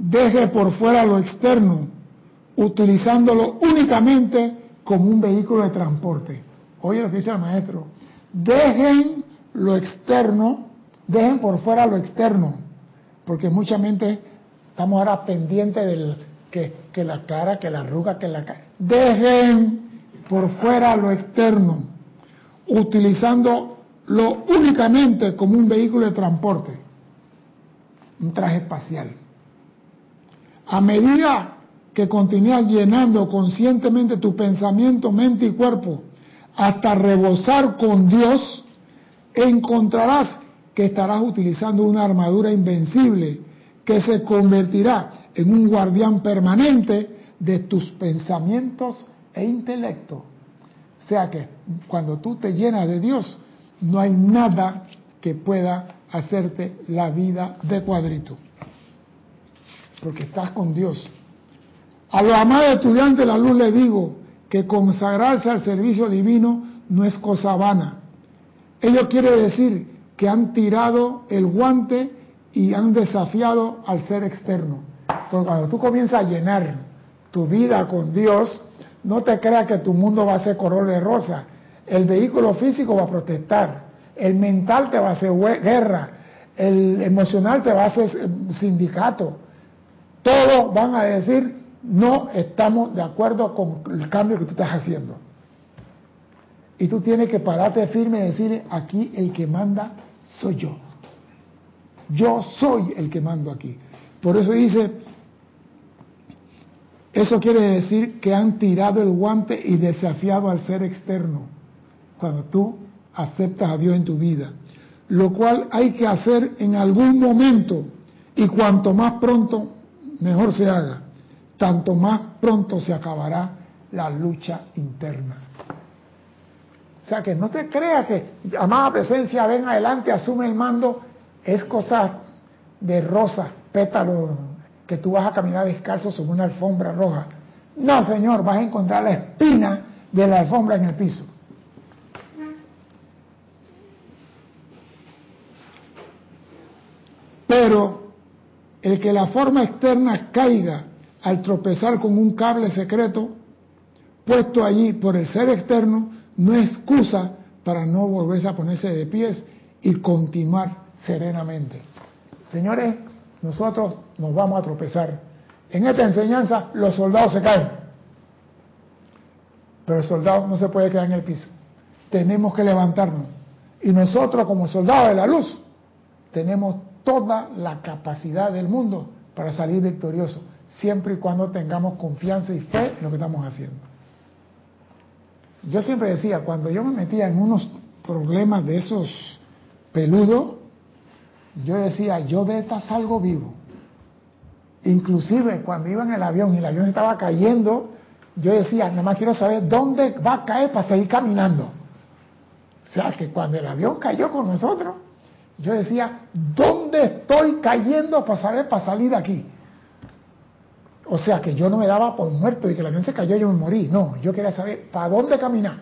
Deje por fuera lo externo, utilizándolo únicamente como un vehículo de transporte. Oye lo que dice el maestro. Dejen lo externo, dejen por fuera lo externo, porque mucha mente estamos ahora pendientes del que, que la cara, que la arruga, que la cara. Dejen por fuera lo externo, utilizándolo únicamente como un vehículo de transporte, un traje espacial. A medida que continúas llenando conscientemente tu pensamiento, mente y cuerpo hasta rebosar con Dios, encontrarás que estarás utilizando una armadura invencible que se convertirá en un guardián permanente de tus pensamientos e intelecto. O sea que cuando tú te llenas de Dios, no hay nada que pueda hacerte la vida de cuadrito. Porque estás con Dios. A los amados estudiantes de la luz les digo que consagrarse al servicio divino no es cosa vana. Ello quiere decir que han tirado el guante y han desafiado al ser externo. Porque cuando tú comienzas a llenar tu vida con Dios, no te creas que tu mundo va a ser color de rosa. El vehículo físico va a protestar, el mental te va a hacer guerra, el emocional te va a hacer sindicato. Todos van a decir, no estamos de acuerdo con el cambio que tú estás haciendo. Y tú tienes que pararte firme y decir, aquí el que manda soy yo. Yo soy el que mando aquí. Por eso dice, eso quiere decir que han tirado el guante y desafiado al ser externo cuando tú aceptas a Dios en tu vida. Lo cual hay que hacer en algún momento y cuanto más pronto, mejor se haga, tanto más pronto se acabará la lucha interna. O sea que no te creas que amada presencia, ven adelante, asume el mando, es cosa de rosas, pétalos, que tú vas a caminar descalzo sobre una alfombra roja. No, señor, vas a encontrar la espina de la alfombra en el piso. Pero el que la forma externa caiga al tropezar con un cable secreto puesto allí por el ser externo no es excusa para no volverse a ponerse de pies y continuar serenamente. Señores, nosotros nos vamos a tropezar. En esta enseñanza los soldados se caen, pero el soldado no se puede quedar en el piso. Tenemos que levantarnos. Y nosotros como soldados de la luz tenemos toda la capacidad del mundo para salir victoriosos, siempre y cuando tengamos confianza y fe en lo que estamos haciendo. Yo siempre decía, cuando yo me metía en unos problemas de esos peludos, yo decía, yo de esta salgo vivo. Inclusive cuando iba en el avión y el avión estaba cayendo, yo decía, nada más quiero saber dónde va a caer para seguir caminando. O sea, que cuando el avión cayó con nosotros, yo decía, ¿dónde estoy cayendo para para salir de aquí? O sea, que yo no me daba por muerto y que el avión se cayó y yo me morí. No, yo quería saber para dónde caminar.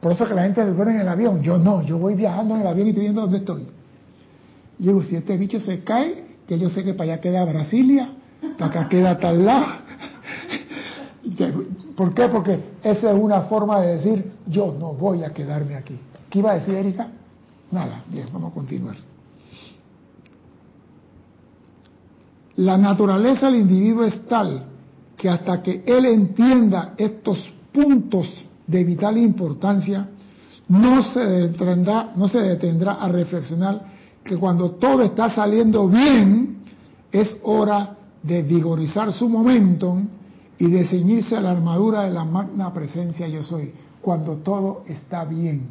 Por eso que la gente duerme en el avión. Yo no, yo voy viajando en el avión y estoy viendo dónde estoy. Y digo, si este bicho se cae, que yo sé que para allá queda Brasilia, para acá queda tal lado. (laughs) ¿Por qué? Porque esa es una forma de decir, yo no voy a quedarme aquí. ¿Qué iba a decir Erika? Nada, bien, vamos a continuar. La naturaleza del individuo es tal que hasta que él entienda estos puntos de vital importancia, no se detendrá, no se detendrá a reflexionar que cuando todo está saliendo bien, es hora de vigorizar su momento y de ceñirse a la armadura de la magna presencia yo soy, cuando todo está bien.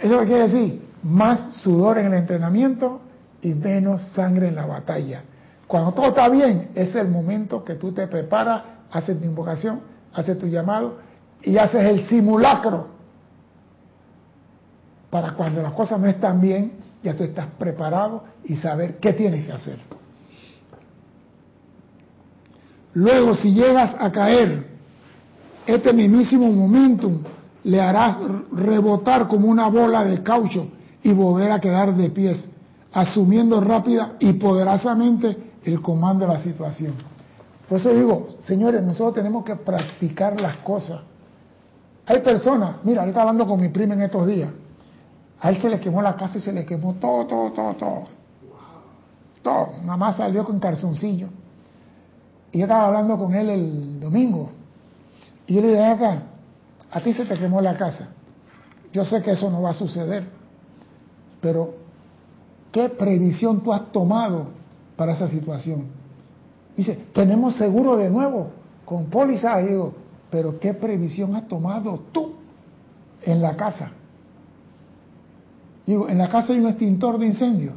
¿Eso qué quiere decir? Más sudor en el entrenamiento y menos sangre en la batalla. Cuando todo está bien, es el momento que tú te preparas, haces tu invocación, haces tu llamado y haces el simulacro. Para cuando las cosas no están bien, ya tú estás preparado y saber qué tienes que hacer. Luego, si llegas a caer, este mismísimo momentum le harás rebotar como una bola de caucho y volver a quedar de pies, asumiendo rápida y poderosamente el comando de la situación. Por eso digo, señores, nosotros tenemos que practicar las cosas. Hay personas, mira, yo estaba hablando con mi prima en estos días, a él se le quemó la casa y se le quemó todo, todo, todo, todo. Todo, nada más salió con calzoncillo. Y yo estaba hablando con él el domingo. Y yo le dije, acá, a ti se te quemó la casa. Yo sé que eso no va a suceder, pero ¿qué previsión tú has tomado para esa situación? Dice, tenemos seguro de nuevo, con póliza, digo, pero ¿qué previsión has tomado tú en la casa? Digo, en la casa hay un extintor de incendio.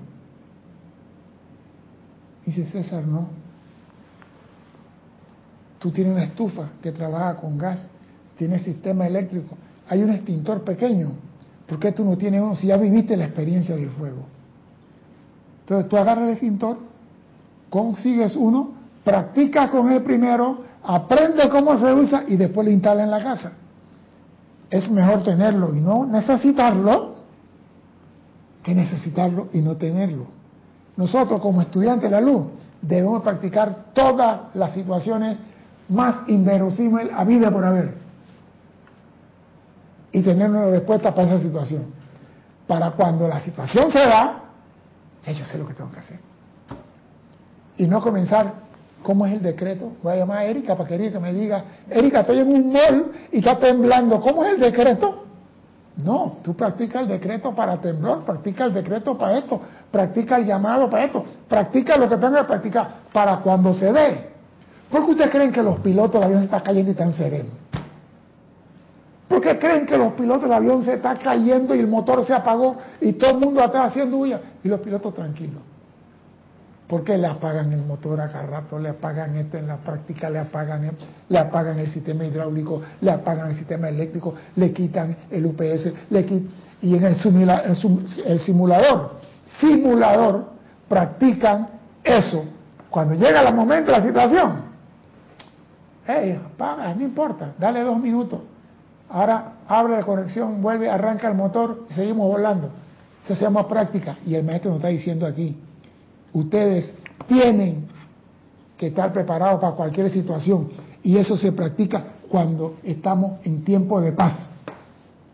Dice César, no. Tú tienes una estufa que trabaja con gas tiene sistema eléctrico, hay un extintor pequeño, ¿por qué tú no tienes uno si ya viviste la experiencia del fuego? Entonces tú agarras el extintor, consigues uno, practicas con él primero, aprende cómo se usa y después lo instala en la casa. Es mejor tenerlo y no necesitarlo que necesitarlo y no tenerlo. Nosotros como estudiantes de la luz debemos practicar todas las situaciones más inverosímiles a vida por haber y tener una respuesta para esa situación. Para cuando la situación se da, yo sé lo que tengo que hacer. Y no comenzar, ¿cómo es el decreto? Voy a llamar a Erika para que Erika me diga, Erika, estoy en un mall y está temblando, ¿cómo es el decreto? No, tú practicas el decreto para temblor, practica el decreto para esto, practica el llamado para esto, practica lo que tenga que practicar para cuando se dé. ¿Por qué ustedes creen que los pilotos de avión están cayendo y están serenos? ¿Por qué creen que los pilotos del avión se está cayendo y el motor se apagó y todo el mundo está haciendo huya? Y los pilotos tranquilos. ¿Por qué le apagan el motor a cada rato? Le apagan esto en la práctica, le apagan el, le apagan el sistema hidráulico, le apagan el sistema eléctrico, le quitan el UPS, le quitan, y en el, el simulador, simulador, practican eso. Cuando llega el momento de la situación, hey, apaga, no importa, dale dos minutos Ahora abre la conexión, vuelve, arranca el motor y seguimos volando. Eso se llama práctica. Y el maestro nos está diciendo aquí, ustedes tienen que estar preparados para cualquier situación. Y eso se practica cuando estamos en tiempo de paz.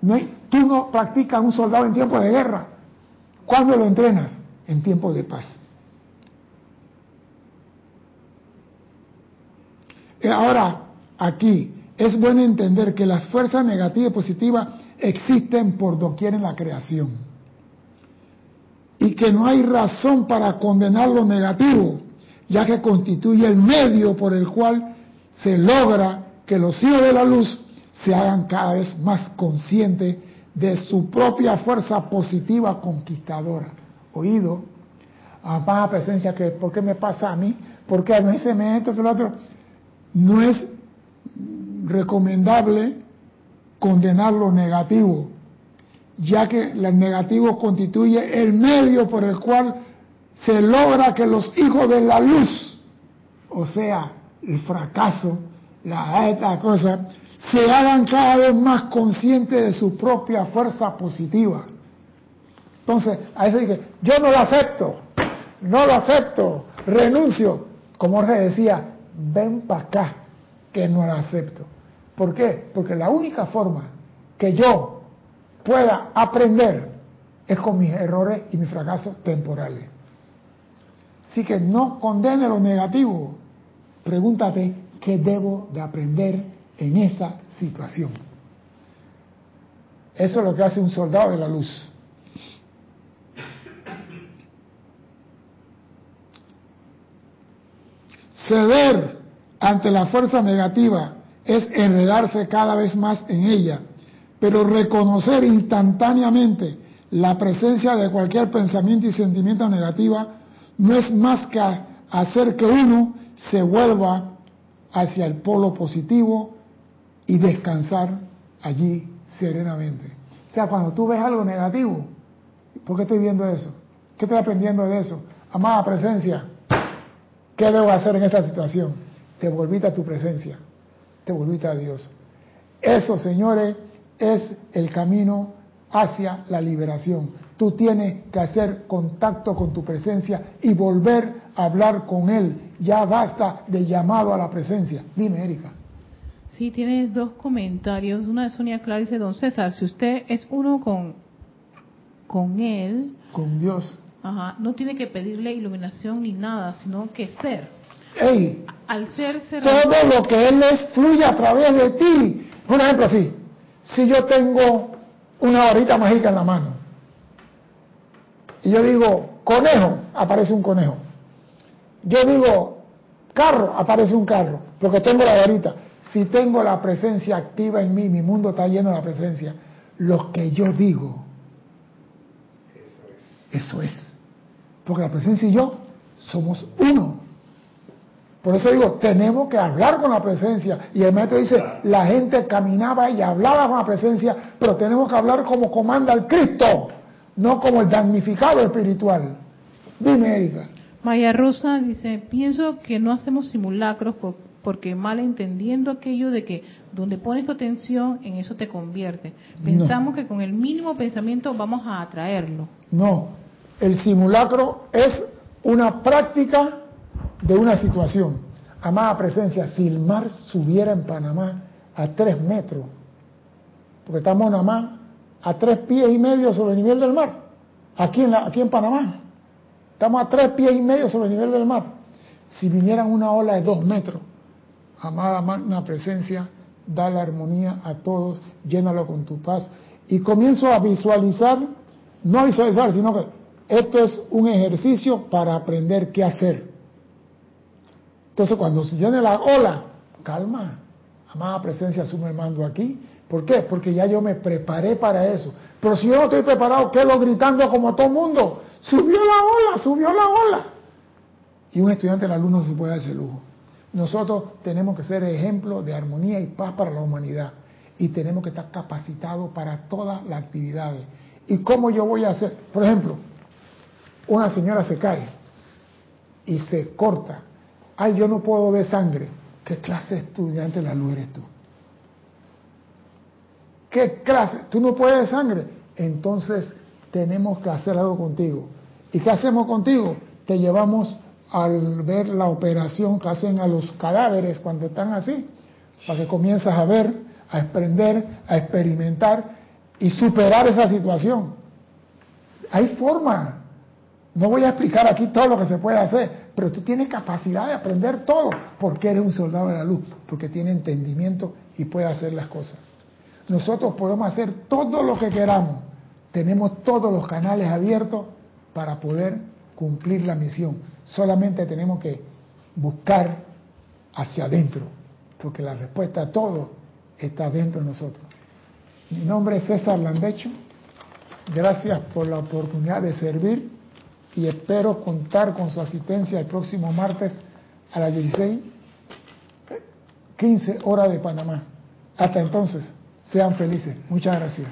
No tú no practicas un soldado en tiempo de guerra. ¿Cuándo lo entrenas? En tiempo de paz. Eh, ahora, aquí, es bueno entender que las fuerzas negativas y positivas existen por doquier en la creación. Y que no hay razón para condenar lo negativo, ya que constituye el medio por el cual se logra que los hijos de la luz se hagan cada vez más conscientes de su propia fuerza positiva conquistadora. Oído, amada presencia, que ¿por qué me pasa a mí? ¿Por qué a mí se me esto que lo otro? No es recomendable condenar lo negativo, ya que lo negativo constituye el medio por el cual se logra que los hijos de la luz, o sea, el fracaso, la esta cosa, se hagan cada vez más conscientes de su propia fuerza positiva. Entonces, a eso dije, yo no lo acepto, no lo acepto, renuncio. Como Jorge decía, ven para acá, que no lo acepto. ¿Por qué? Porque la única forma que yo pueda aprender es con mis errores y mis fracasos temporales. Así que no condene lo negativo. Pregúntate qué debo de aprender en esa situación. Eso es lo que hace un soldado de la luz. Ceder ante la fuerza negativa es enredarse cada vez más en ella, pero reconocer instantáneamente la presencia de cualquier pensamiento y sentimiento negativa no es más que hacer que uno se vuelva hacia el polo positivo y descansar allí serenamente. O sea, cuando tú ves algo negativo, ¿por qué estoy viendo eso? ¿Qué estoy aprendiendo de eso? Amada presencia, ¿qué debo hacer en esta situación? Te volviste a tu presencia, te volviste a Dios. Eso, señores, es el camino hacia la liberación. Tú tienes que hacer contacto con tu presencia y volver a hablar con Él. Ya basta de llamado a la presencia. Dime, Erika. Sí, tiene dos comentarios. Una de Sonia Clara dice, don César, si usted es uno con, con él, con Dios, ajá, no tiene que pedirle iluminación ni nada, sino que ser. Ey, Al ser, ser todo lo que Él es fluye a través de ti. Un ejemplo así, si yo tengo una varita mágica en la mano y yo digo conejo, aparece un conejo. Yo digo carro, aparece un carro, porque tengo la varita si tengo la presencia activa en mí, mi mundo está lleno de la presencia, lo que yo digo, eso es. Porque la presencia y yo somos uno. Por eso digo, tenemos que hablar con la presencia. Y el maestro dice, la gente caminaba y hablaba con la presencia, pero tenemos que hablar como comanda el Cristo, no como el damnificado espiritual. Dime, Erika. Maya Rosa dice, pienso que no hacemos simulacros porque mal entendiendo aquello de que donde pones tu atención, en eso te convierte. Pensamos que con el mínimo pensamiento vamos a atraerlo. No, el simulacro es una práctica de una situación. Amada presencia, si el mar subiera en Panamá a tres metros, porque estamos nada más a tres pies y medio sobre el nivel del mar, aquí en, aquí en Panamá, estamos a tres pies y medio sobre el nivel del mar. Si vinieran una ola de dos metros, amada magna presencia, da la armonía a todos, llénalo con tu paz. Y comienzo a visualizar, no visualizar, sino que esto es un ejercicio para aprender qué hacer. Entonces cuando se llene la ola, calma, amada presencia, asume el mando aquí. ¿Por qué? Porque ya yo me preparé para eso. Pero si yo no estoy preparado, quedo gritando como todo mundo. Subió la ola, subió la ola. Y un estudiante, el alumno, se puede dar ese lujo. Nosotros tenemos que ser ejemplo de armonía y paz para la humanidad y tenemos que estar capacitados para todas las actividades. ¿Y cómo yo voy a hacer? Por ejemplo, una señora se cae y se corta. Ay, yo no puedo ver sangre. ¿Qué clase de estudiante la luz eres tú? ¿Qué clase? ¿Tú no puedes ver sangre? Entonces tenemos que hacer algo contigo. ¿Y qué hacemos contigo? Te llevamos al ver la operación que hacen a los cadáveres cuando están así, para que comienzas a ver, a aprender, a experimentar y superar esa situación. Hay forma. No voy a explicar aquí todo lo que se puede hacer, pero tú tienes capacidad de aprender todo, porque eres un soldado de la luz, porque tiene entendimiento y puede hacer las cosas. Nosotros podemos hacer todo lo que queramos, tenemos todos los canales abiertos para poder cumplir la misión. Solamente tenemos que buscar hacia adentro, porque la respuesta a todo está dentro de nosotros. Mi nombre es César Landecho. Gracias por la oportunidad de servir y espero contar con su asistencia el próximo martes a las 16, 15 horas de Panamá. Hasta entonces, sean felices. Muchas gracias.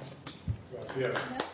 Gracias.